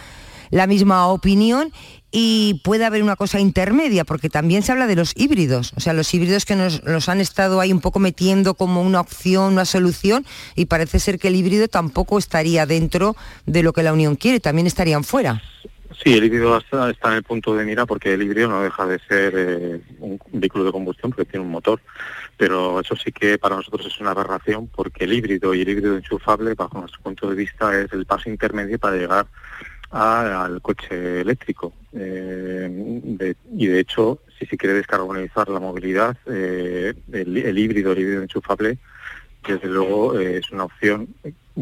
la misma opinión. Y puede haber una cosa intermedia, porque también se habla de los híbridos, o sea, los híbridos que nos los han estado ahí un poco metiendo como una opción, una solución, y parece ser que el híbrido tampoco estaría dentro de lo que la Unión quiere, también estarían fuera. Sí, el híbrido está, en el punto de mira porque el híbrido no deja de ser eh, un vehículo de combustión porque tiene un motor. Pero eso sí que para nosotros es una aberración porque el híbrido y el híbrido enchufable, bajo nuestro punto de vista, es el paso intermedio para llegar al coche eléctrico. Eh, y de hecho, si se quiere descarbonizar la movilidad, eh, el, el híbrido, el híbrido enchufable, desde luego eh, es una opción,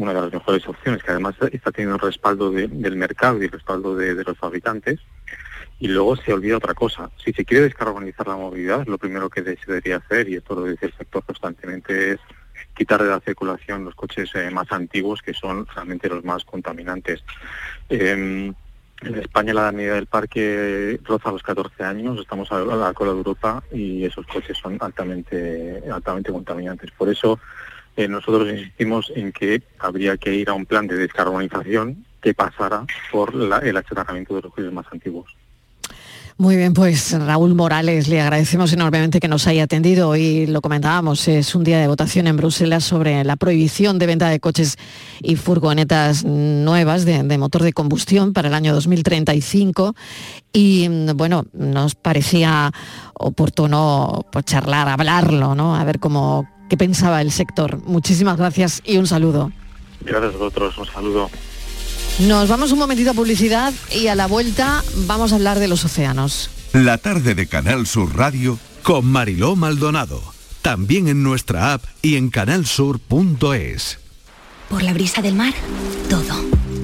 una de las mejores opciones, que además está teniendo el respaldo de- del mercado y el respaldo de, los fabricantes. Y luego se olvida otra cosa. Si se quiere descarbonizar la movilidad, lo primero que se debería hacer, y esto lo dice el sector constantemente, es quitar de la circulación los coches eh, más antiguos, que son realmente los más contaminantes. Eh, en España la media del parque roza los 14 años, estamos a la cola de Europa y esos coches son altamente, altamente contaminantes. Por eso eh, nosotros insistimos en que habría que ir a un plan de descarbonización que pasara por la- el achatarramiento de los coches más antiguos. Muy bien, pues Raúl Morales, le agradecemos enormemente que nos haya atendido. Hoy lo comentábamos, es un día de votación en Bruselas sobre la prohibición de venta de coches y furgonetas nuevas de, de motor de combustión para el año 2035. Y bueno, nos parecía oportuno pues, charlar, hablarlo, ¿no? A ver cómo qué pensaba el sector. Muchísimas gracias y un saludo. Gracias a vosotros, un saludo. Nos vamos un momentito a publicidad y a la vuelta vamos a hablar de los océanos. La tarde de Canal Sur Radio con Mariló Maldonado. También en nuestra app y en canalsur.es. Por la brisa del mar, todo.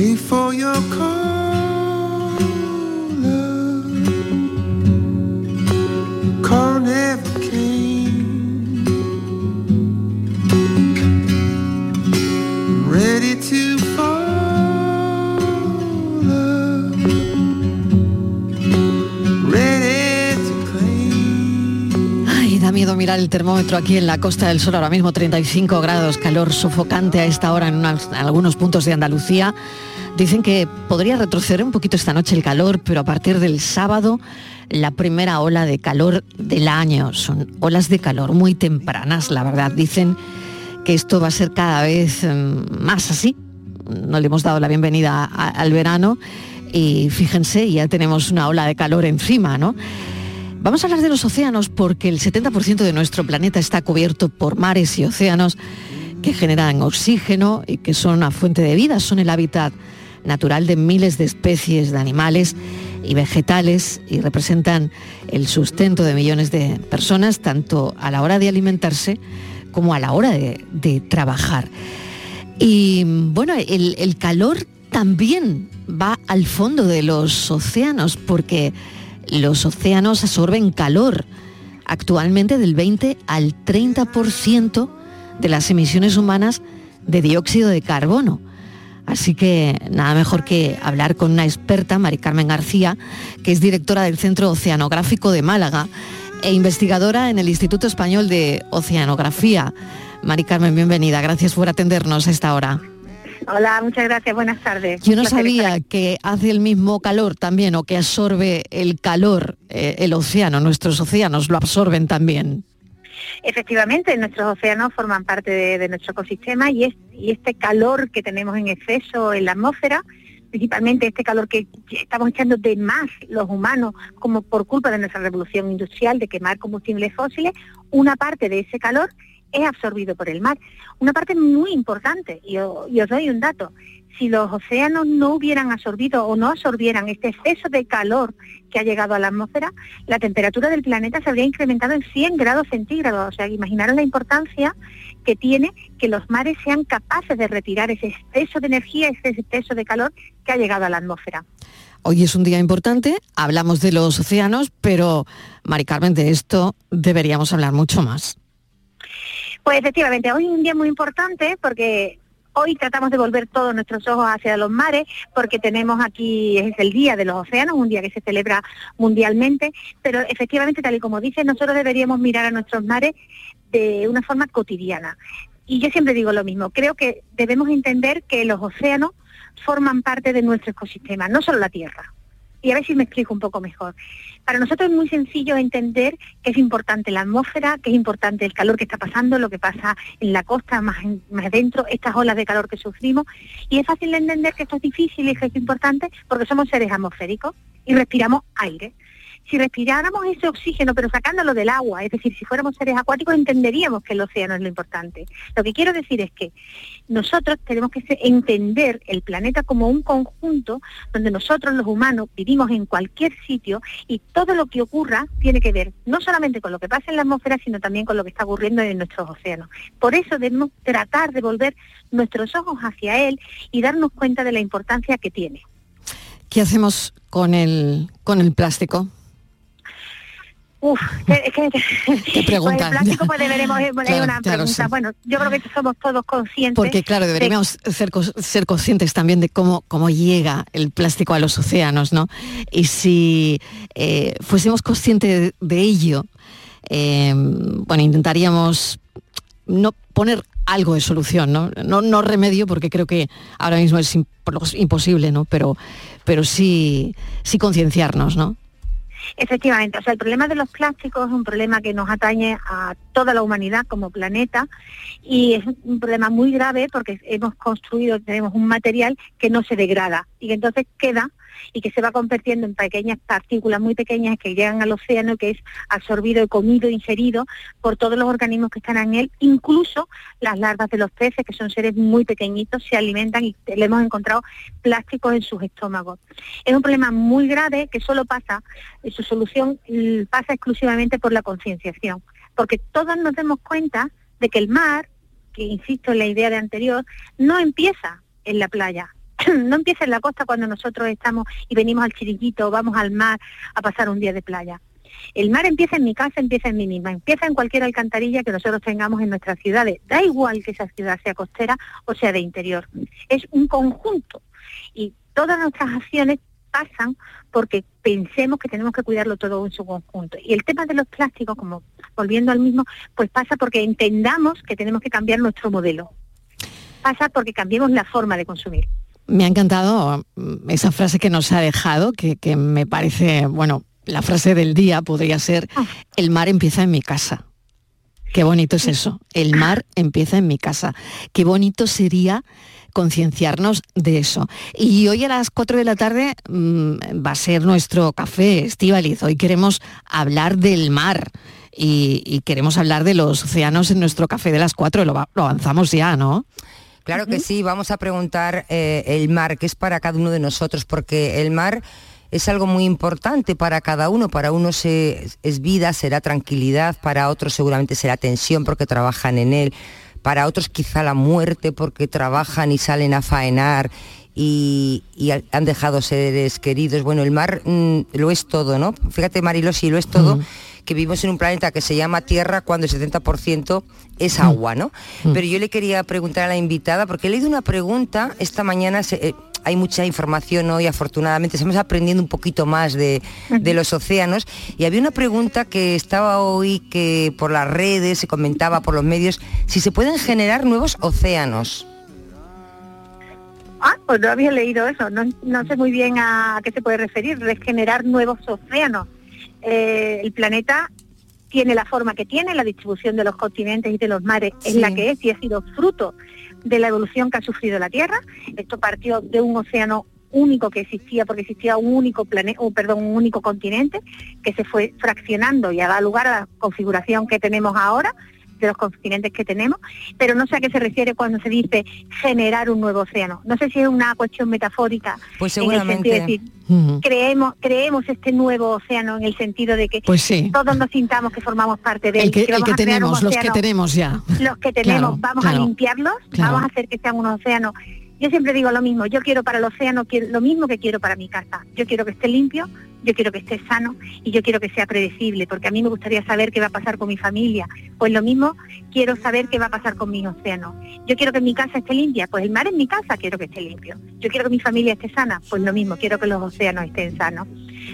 Your call. ready to. Ay, da miedo mirar el termómetro aquí en la Costa del Sol, ahora mismo 35 grados, calor sofocante a esta hora en algunos puntos de Andalucía. Dicen que podría retroceder un poquito esta noche el calor, pero a partir del sábado la primera ola de calor del año. Son olas de calor muy tempranas, la verdad. Dicen que esto va a ser cada vez mm, más así. No le hemos dado la bienvenida al verano y fíjense, ya tenemos una ola de calor encima, ¿no? Vamos a hablar de los océanos porque el 70% de nuestro planeta está cubierto por mares y océanos que generan oxígeno y que son una fuente de vida, son el hábitat natural de miles de especies de animales y vegetales y representan el sustento de millones de personas, tanto a la hora de alimentarse como a la hora de, trabajar. Y bueno, el, el calor también va al fondo de los océanos porque los océanos absorben calor actualmente del 20 al 30% de las emisiones humanas de dióxido de carbono. Así que nada mejor que hablar con una experta, Mari Carmen García, que es directora del Centro Oceanográfico de Málaga e investigadora en el Instituto Español de Oceanografía. Mari Carmen, bienvenida. Gracias por atendernos a esta hora. Hola, muchas gracias. Buenas tardes. Yo no sabía que hace el mismo calor también o que absorbe el calor eh, el océano, nuestros océanos lo absorben también. Efectivamente, nuestros océanos forman parte de, nuestro ecosistema y, y este calor que tenemos en exceso en la atmósfera, principalmente este calor que estamos echando de más los humanos, como por culpa de nuestra revolución industrial de quemar combustibles fósiles, una parte de ese calor es absorbido por el mar. Una parte muy importante, y os doy un dato, si los océanos no hubieran absorbido o no absorbieran este exceso de calor que ha llegado a la atmósfera, la temperatura del planeta se habría incrementado en 100 grados centígrados. O sea, imaginaros la importancia que tiene que los mares sean capaces de retirar ese exceso de energía, ese exceso de calor que ha llegado a la atmósfera. Hoy es un día importante, hablamos de los océanos, pero Mari Carmen, de esto deberíamos hablar mucho más. Pues efectivamente, hoy es un día muy importante porque hoy tratamos de volver todos nuestros ojos hacia los mares porque tenemos aquí, es el Día de los Océanos, un día que se celebra mundialmente, pero efectivamente, tal y como dice, nosotros deberíamos mirar a nuestros mares de una forma cotidiana. Y yo siempre digo lo mismo, creo que debemos entender que los océanos forman parte de nuestro ecosistema, no solo la Tierra. Y a ver si me explico un poco mejor. Para nosotros es muy sencillo entender que es importante la atmósfera, que es importante el calor que está pasando, lo que pasa en la costa, más, en- más dentro, estas olas de calor que sufrimos. Y es fácil de entender que esto es difícil y que es importante porque somos seres atmosféricos y respiramos aire. Si respiráramos ese oxígeno, pero sacándolo del agua, es decir, si fuéramos seres acuáticos, entenderíamos que el océano es lo importante. Lo que quiero decir es que nosotros tenemos que entender el planeta como un conjunto donde nosotros los humanos vivimos en cualquier sitio y todo lo que ocurra tiene que ver no solamente con lo que pasa en la atmósfera, sino también con lo que está ocurriendo en nuestros océanos. Por eso debemos tratar de volver nuestros ojos hacia él y darnos cuenta de la importancia que tiene. ¿Qué hacemos con el, con el plástico? Uf, que, que- Pues el plástico pues deberemos, es Claro, una claro, pregunta. sí. Bueno, yo creo que somos todos conscientes. Porque claro, de- deberíamos ser, conscientes también de cómo, cómo llega el plástico a los océanos, ¿no? Y si eh, fuésemos conscientes de, ello, eh, bueno, intentaríamos no poner algo de solución, ¿no? No, no remedio, porque creo que ahora mismo es imposible, ¿no? Pero, pero sí, sí concienciarnos, ¿no? Efectivamente, o sea, el problema de los plásticos es un problema que nos atañe a toda la humanidad como planeta y es un problema muy grave porque hemos construido, tenemos un material que no se degrada y que entonces queda y que se va convirtiendo en pequeñas partículas muy pequeñas que llegan al océano, que es absorbido comido, ingerido por todos los organismos que están en él, incluso las larvas de los peces, que son seres muy pequeñitos, se alimentan y le hemos encontrado plásticos en sus estómagos. Es un problema muy grave que solo pasa, su solución mm, pasa exclusivamente por la concienciación, porque todos nos demos cuenta de que el mar, que insisto en la idea de anterior, no empieza en la playa, no empieza en la costa cuando nosotros estamos y venimos al chiringuito vamos al mar a pasar un día de playa. El mar empieza en mi casa, empieza en mí misma, empieza en cualquier alcantarilla que nosotros tengamos en nuestras ciudades. Da igual que esa ciudad sea costera o sea de interior. Es un conjunto y todas nuestras acciones pasan porque pensemos que tenemos que cuidarlo todo en su conjunto. Y el tema de los plásticos, como volviendo al mismo, pues pasa porque entendamos que tenemos que cambiar nuestro modelo. Pasa porque cambiemos la forma de consumir. Me ha encantado mm, esa frase que nos ha dejado, que, que me parece, bueno, la frase del día podría ser, el mar empieza en mi casa. Qué bonito es eso. El mar empieza en mi casa. Qué bonito sería concienciarnos de eso. Y hoy a las 4 de la tarde mm, va a ser nuestro café, Estivaliz. Hoy queremos hablar del mar y, y queremos hablar de los océanos en nuestro café de las 4. Lo, lo avanzamos ya, ¿no? Claro que sí, vamos a preguntar eh, el mar, que es para cada uno de nosotros, porque el mar es algo muy importante para cada uno. Para unos se- es vida, será tranquilidad, para otros seguramente será tensión porque trabajan en él, para otros quizá la muerte porque trabajan y salen a faenar y, y ha- han dejado seres queridos. Bueno, el mar mm, lo es todo, ¿no? Fíjate, Marilo, si lo es todo, que vivimos en un planeta que se llama Tierra cuando el 70% es agua, ¿no? Pero yo le quería preguntar a la invitada, porque he leído una pregunta esta mañana, se- eh, hay mucha información hoy, afortunadamente, estamos aprendiendo un poquito más de, de los océanos, y había una pregunta que estaba hoy, que por las redes se comentaba, por los medios, si se pueden generar nuevos océanos. Ah, pues no había leído eso. No, no sé muy bien a, a qué se puede referir. Regenerar nuevos océanos. Eh, el planeta tiene la forma que tiene, la distribución de los continentes y de los mares es la que es y ha sido fruto de la evolución que ha sufrido la Tierra. Esto partió de un océano único que existía porque existía un único planeta, perdón, un único continente que se fue fraccionando y ha dado lugar a la configuración que tenemos ahora de los continentes que tenemos, pero no sé a qué se refiere cuando se dice generar un nuevo océano. No sé si es una cuestión metafórica Pues en el sentido de seguramente. decir, creemos, creemos este nuevo océano en el sentido de que Pues sí. todos nos sintamos que formamos parte de él. El que, el vamos que a crear un tenemos, los que tenemos ya. los que tenemos, Claro, vamos claro, a limpiarlos, claro. vamos a hacer que sean unos océanos. Yo siempre digo lo mismo, yo quiero para el océano quiero- lo mismo que quiero para mi casa. Yo quiero que esté limpio, yo quiero que esté sano y yo quiero que sea predecible, porque a mí me gustaría saber qué va a pasar con mi familia. Pues lo mismo quiero saber qué va a pasar con mis océanos. Yo quiero que mi casa esté limpia, pues el mar en mi casa quiero que esté limpio. Yo quiero que mi familia esté sana, pues lo mismo, quiero que los océanos estén sanos.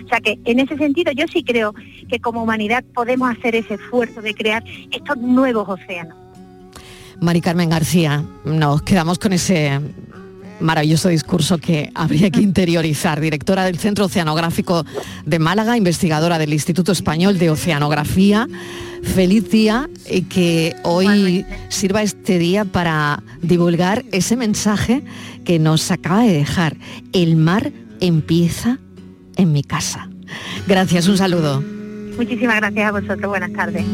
O sea que en ese sentido yo sí creo que como humanidad podemos hacer ese esfuerzo de crear estos nuevos océanos. Mari Carmen García, nos quedamos con ese maravilloso discurso que habría que interiorizar, directora del Centro Oceanográfico de Málaga, investigadora del Instituto Español de Oceanografía. Feliz día y que hoy sirva este día para divulgar ese mensaje que nos acaba de dejar. El mar empieza en mi casa. Gracias, un saludo. Muchísimas gracias a vosotros, buenas tardes.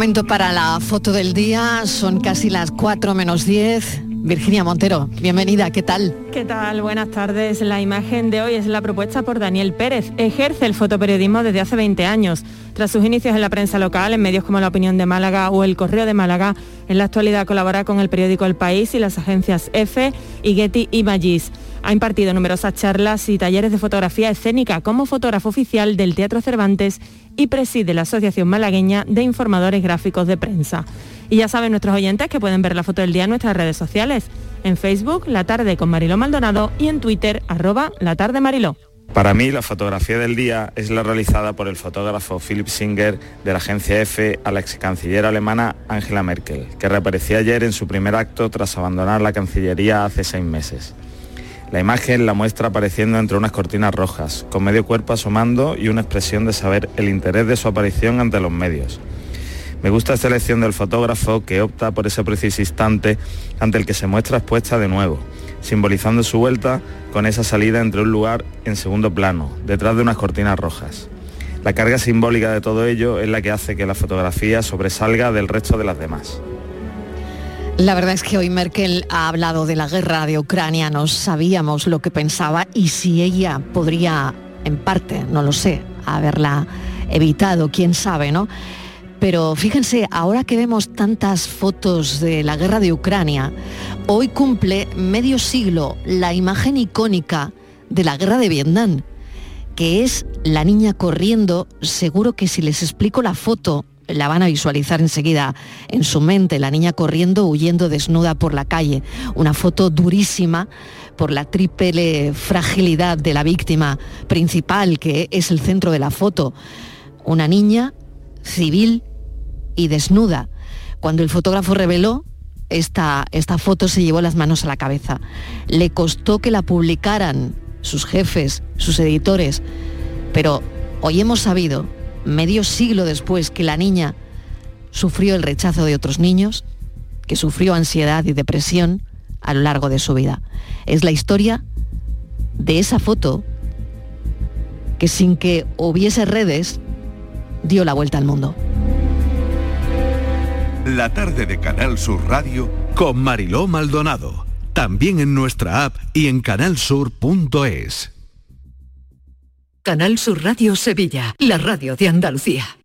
Momento para la foto del día, son casi las 4 menos 10. Virginia Montero, bienvenida, ¿qué tal? ¿Qué tal? Buenas tardes. La imagen de hoy es la propuesta por Daniel Pérez. Ejerce el fotoperiodismo desde hace 20 años. Tras sus inicios en la prensa local, en medios como La Opinión de Málaga o El Correo de Málaga, en la actualidad colabora con el periódico El País y las agencias EFE y Getty Images. Ha impartido numerosas charlas y talleres de fotografía escénica como fotógrafo oficial del Teatro Cervantes y preside la Asociación Malagueña de Informadores Gráficos de Prensa. Y ya saben nuestros oyentes que pueden ver la foto del día en nuestras redes sociales. En Facebook, La Tarde con Mariló Maldonado y en Twitter, arroba La Tarde Mariló. Para mí, la fotografía del día es la realizada por el fotógrafo Philip Singer de la agencia EFE a la ex canciller alemana Angela Merkel, que reapareció ayer en su primer acto tras abandonar la Cancillería hace seis meses. La imagen la muestra apareciendo entre unas cortinas rojas, con medio cuerpo asomando y una expresión de saber el interés de su aparición ante los medios. Me gusta esta elección del fotógrafo que opta por ese preciso instante ante el que se muestra expuesta de nuevo, simbolizando su vuelta con esa salida entre un lugar en segundo plano, detrás de unas cortinas rojas. La carga simbólica de todo ello es la que hace que la fotografía sobresalga del resto de las demás. La verdad es que hoy Merkel ha hablado de la guerra de Ucrania, no sabíamos lo que pensaba y si ella podría, en parte, no lo sé, haberla evitado, quién sabe, ¿no? Pero fíjense, ahora que vemos tantas fotos de la guerra de Ucrania, hoy cumple medio siglo la imagen icónica de la guerra de Vietnam, que es la niña corriendo, seguro que si les explico la foto, la van a visualizar enseguida en su mente, la niña corriendo, huyendo desnuda por la calle. Una foto durísima por la triple fragilidad de la víctima principal, que es el centro de la foto. Una niña civil y desnuda. Cuando el fotógrafo reveló esta, esta foto se llevó las manos a la cabeza. Le costó que la publicaran sus jefes, sus editores, pero hoy hemos sabido medio siglo después que la niña sufrió el rechazo de otros niños, que sufrió ansiedad y depresión a lo largo de su vida. Es la historia de esa foto que sin que hubiese redes dio la vuelta al mundo. La tarde de Canal Sur Radio con Mariló Maldonado. También en nuestra app y en canalsur.es. Canal Sur Radio Sevilla, la radio de Andalucía.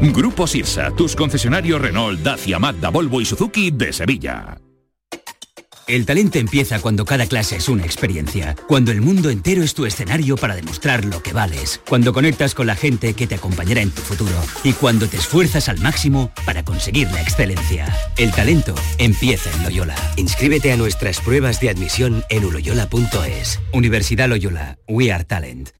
Grupo Sirsa, tus concesionarios Renault, Dacia, Mazda, Volvo y Suzuki de Sevilla. El talento empieza cuando cada clase es una experiencia, cuando el mundo entero es tu escenario para demostrar lo que vales, cuando conectas con la gente que te acompañará en tu futuro y cuando te esfuerzas al máximo para conseguir la excelencia. El talento empieza en Loyola. Inscríbete a nuestras pruebas de admisión en uloyola.es. Universidad Loyola, We Are Talent.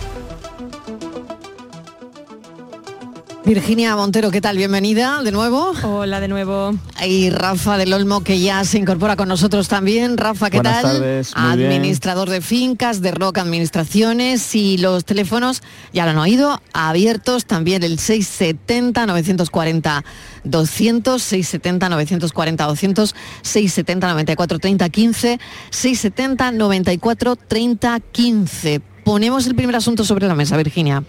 Virginia Montero, ¿qué tal? Bienvenida de nuevo. Hola de nuevo. Y Rafa del Olmo, que ya se incorpora con nosotros también. Rafa, ¿qué Buenas tal? tardes, muy bien. Administrador de fincas, de Rock Administraciones y los teléfonos, ya lo han oído, abiertos también el 670-940. 200 670 940 200 670 94 30 15 670 94 30 15 ponemos el primer asunto sobre la mesa, Virginia.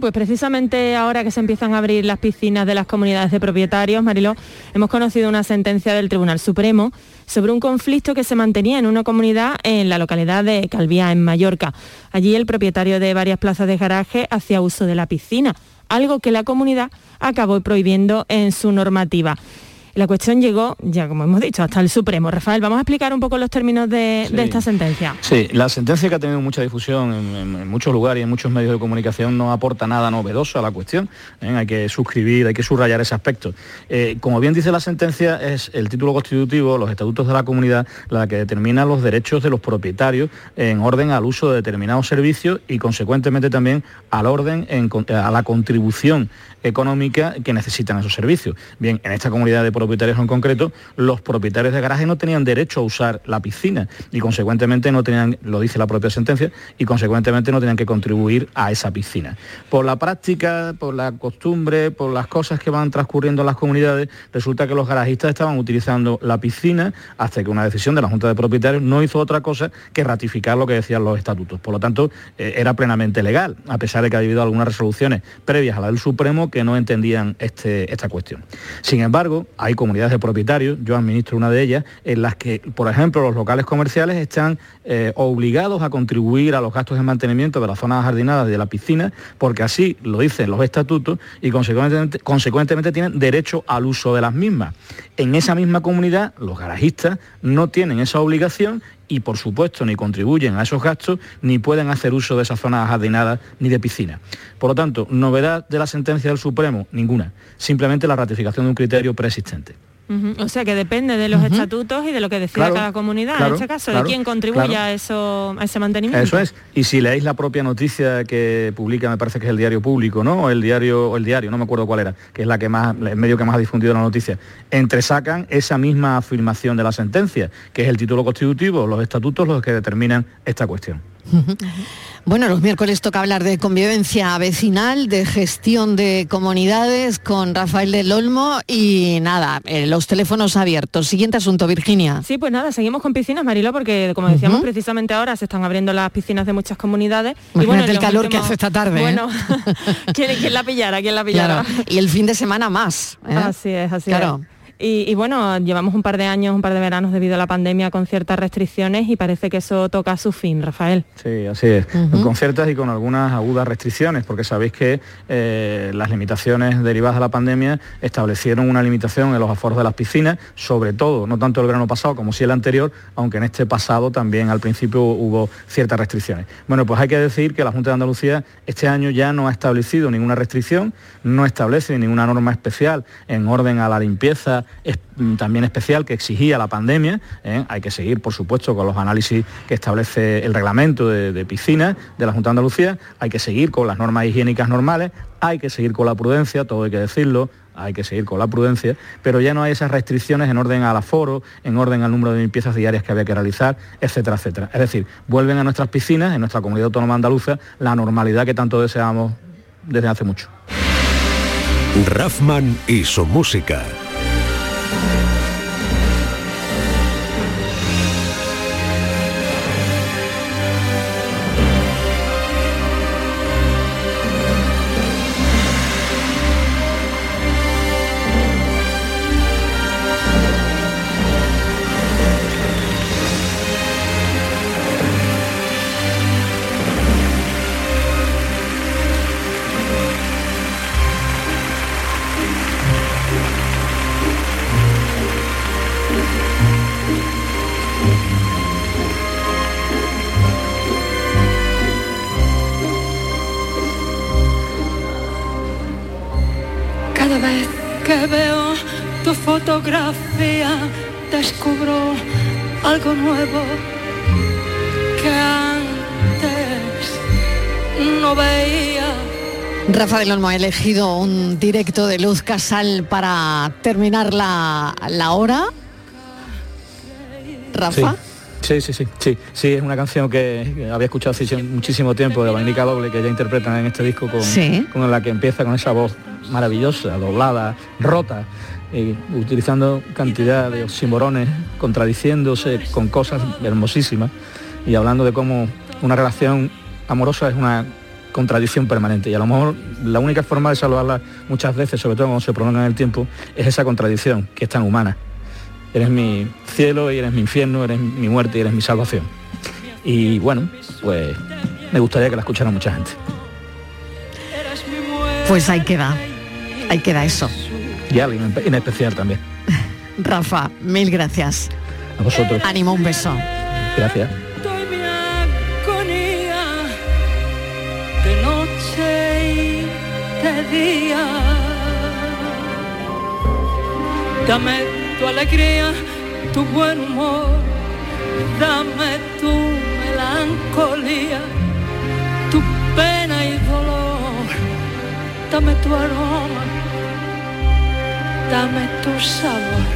Pues precisamente ahora que se empiezan a abrir las piscinas de las comunidades de propietarios, Mariló, hemos conocido una sentencia del Tribunal Supremo sobre un conflicto que se mantenía en una comunidad en la localidad de Calviá, en Mallorca. Allí el propietario de varias plazas de garaje hacía uso de la piscina, algo que la comunidad acabó prohibiendo en su normativa. La cuestión llegó, ya como hemos dicho, hasta el Supremo. Rafael, vamos a explicar un poco los términos de, esta sentencia. Sí, la sentencia que ha tenido mucha difusión en, en- en muchos lugares y en muchos medios de comunicación no aporta nada novedoso a la cuestión. ¿eh? Hay que suscribir, hay que subrayar ese aspecto. Eh, como bien dice la sentencia, es el título constitutivo, los estatutos de la comunidad, la que determina los derechos de los propietarios en orden al uso de determinados servicios y consecuentemente también al orden en a la contribución económica que necesitan esos servicios. Bien, en esta comunidad de propietarios propietarios en concreto, los propietarios de garaje no tenían derecho a usar la piscina y consecuentemente no tenían, lo dice la propia sentencia, y consecuentemente no tenían que contribuir a esa piscina. Por la práctica, por la costumbre, por las cosas que van transcurriendo en las comunidades, resulta que los garajistas estaban utilizando la piscina hasta que una decisión de la Junta de Propietarios no hizo otra cosa que ratificar lo que decían los estatutos. Por lo tanto, eh, era plenamente legal, a pesar de que ha habido algunas resoluciones previas a la del Supremo que no entendían este, esta cuestión. Sin embargo, hay comunidades de propietarios, yo administro una de ellas, en las que, por ejemplo, los locales comerciales están eh, obligados a contribuir a los gastos de mantenimiento de las zonas jardinadas de la piscina, porque así lo dicen los estatutos y consecuentemente tienen derecho al uso de las mismas. En esa misma comunidad, los garajistas no tienen esa obligación y por supuesto ni contribuyen a esos gastos ni pueden hacer uso de esas zonas jardinadas ni de piscina. Por lo tanto, novedad de la sentencia del Supremo, ninguna, simplemente la ratificación de un criterio preexistente. O sea que depende de los estatutos y de lo que decida Claro, cada comunidad, claro, en este caso, claro, de quién contribuya claro. a eso, a ese mantenimiento. Eso es. Y si leéis la propia noticia que publica, me parece que es el diario público, ¿no? O el diario, o el diario, no me acuerdo cuál era, que es la que más, el medio que más ha difundido la noticia, entresacan esa misma afirmación de la sentencia, que es el título constitutivo, los estatutos los que determinan esta cuestión. Bueno, los miércoles toca hablar de convivencia vecinal, de gestión de comunidades con Rafael del Olmo y nada, eh, los teléfonos abiertos. Siguiente asunto, Virginia. Sí, pues nada, seguimos con piscinas, Marilo, porque como decíamos, precisamente ahora se están abriendo las piscinas de muchas comunidades. Imagínate en el calor que hace esta tarde, ¿eh? Bueno, ¿quién, quién la pillara? ¿Quién la pillara? Claro. Y el fin de semana más. ¿eh? Así es, así Claro. es. Y, y bueno, llevamos un par de años, un par de veranos debido a la pandemia con ciertas restricciones y parece que eso toca su fin, Rafael. Sí, así es. Con ciertas y con algunas agudas restricciones, porque sabéis que eh, las limitaciones derivadas de la pandemia establecieron una limitación en los aforos de las piscinas, sobre todo, no tanto el verano pasado como sí el anterior, aunque en este pasado también al principio hubo ciertas restricciones. Bueno, pues hay que decir que la Junta de Andalucía este año ya no ha establecido ninguna restricción, no establece ninguna norma especial en orden a la limpieza es- mm, también especial que exigía la pandemia. ¿eh? Hay que seguir, por supuesto, con los análisis que establece el reglamento de, de piscinas de la Junta de Andalucía. Hay que seguir con las normas higiénicas normales. Hay que seguir con la prudencia, todo hay que decirlo. Hay que seguir con la prudencia, pero ya no hay esas restricciones en orden al aforo, en orden al número de limpiezas diarias que había que realizar, etcétera, etcétera. Es decir, vuelven a nuestras piscinas, en nuestra comunidad autónoma andaluza, la normalidad que tanto deseamos desde hace mucho. Raffman y su música. Descubro algo nuevo que antes no veía. Rafa del Olmo ha elegido un directo de Luz Casal para terminar la, la hora. Rafa. Sí, sí, sí, sí, sí, es una canción que había escuchado hace muchísimo tiempo de Vainica Doble que ya interpretan en este disco con, Sí. con la que empieza con esa voz maravillosa, doblada, rota, y utilizando cantidad de oximorones, contradiciéndose con cosas hermosísimas y hablando de cómo una relación amorosa es una contradicción permanente y a lo mejor la única forma de salvarla muchas veces, sobre todo cuando se prolonga en el tiempo, es esa contradicción que es tan humana. Eres mi cielo y eres mi infierno, eres mi muerte y eres mi salvación. Y bueno, pues me gustaría que la escuchara mucha gente. Pues ahí queda. Ahí queda eso. Y a alguien en especial también. Rafa, mil gracias. A vosotros. Ánimo, un beso. Gracias. Doy mi agonía de noche y de día. Dame tu alegría, tu buen humor, dame tu melancolía, tu pena y dolor, dame tu aroma, dame tu sabor,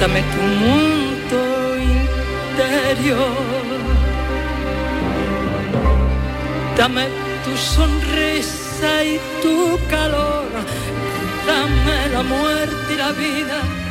dame tu mundo interior, dame tu sonrisa y tu calor, dame la muerte y la vida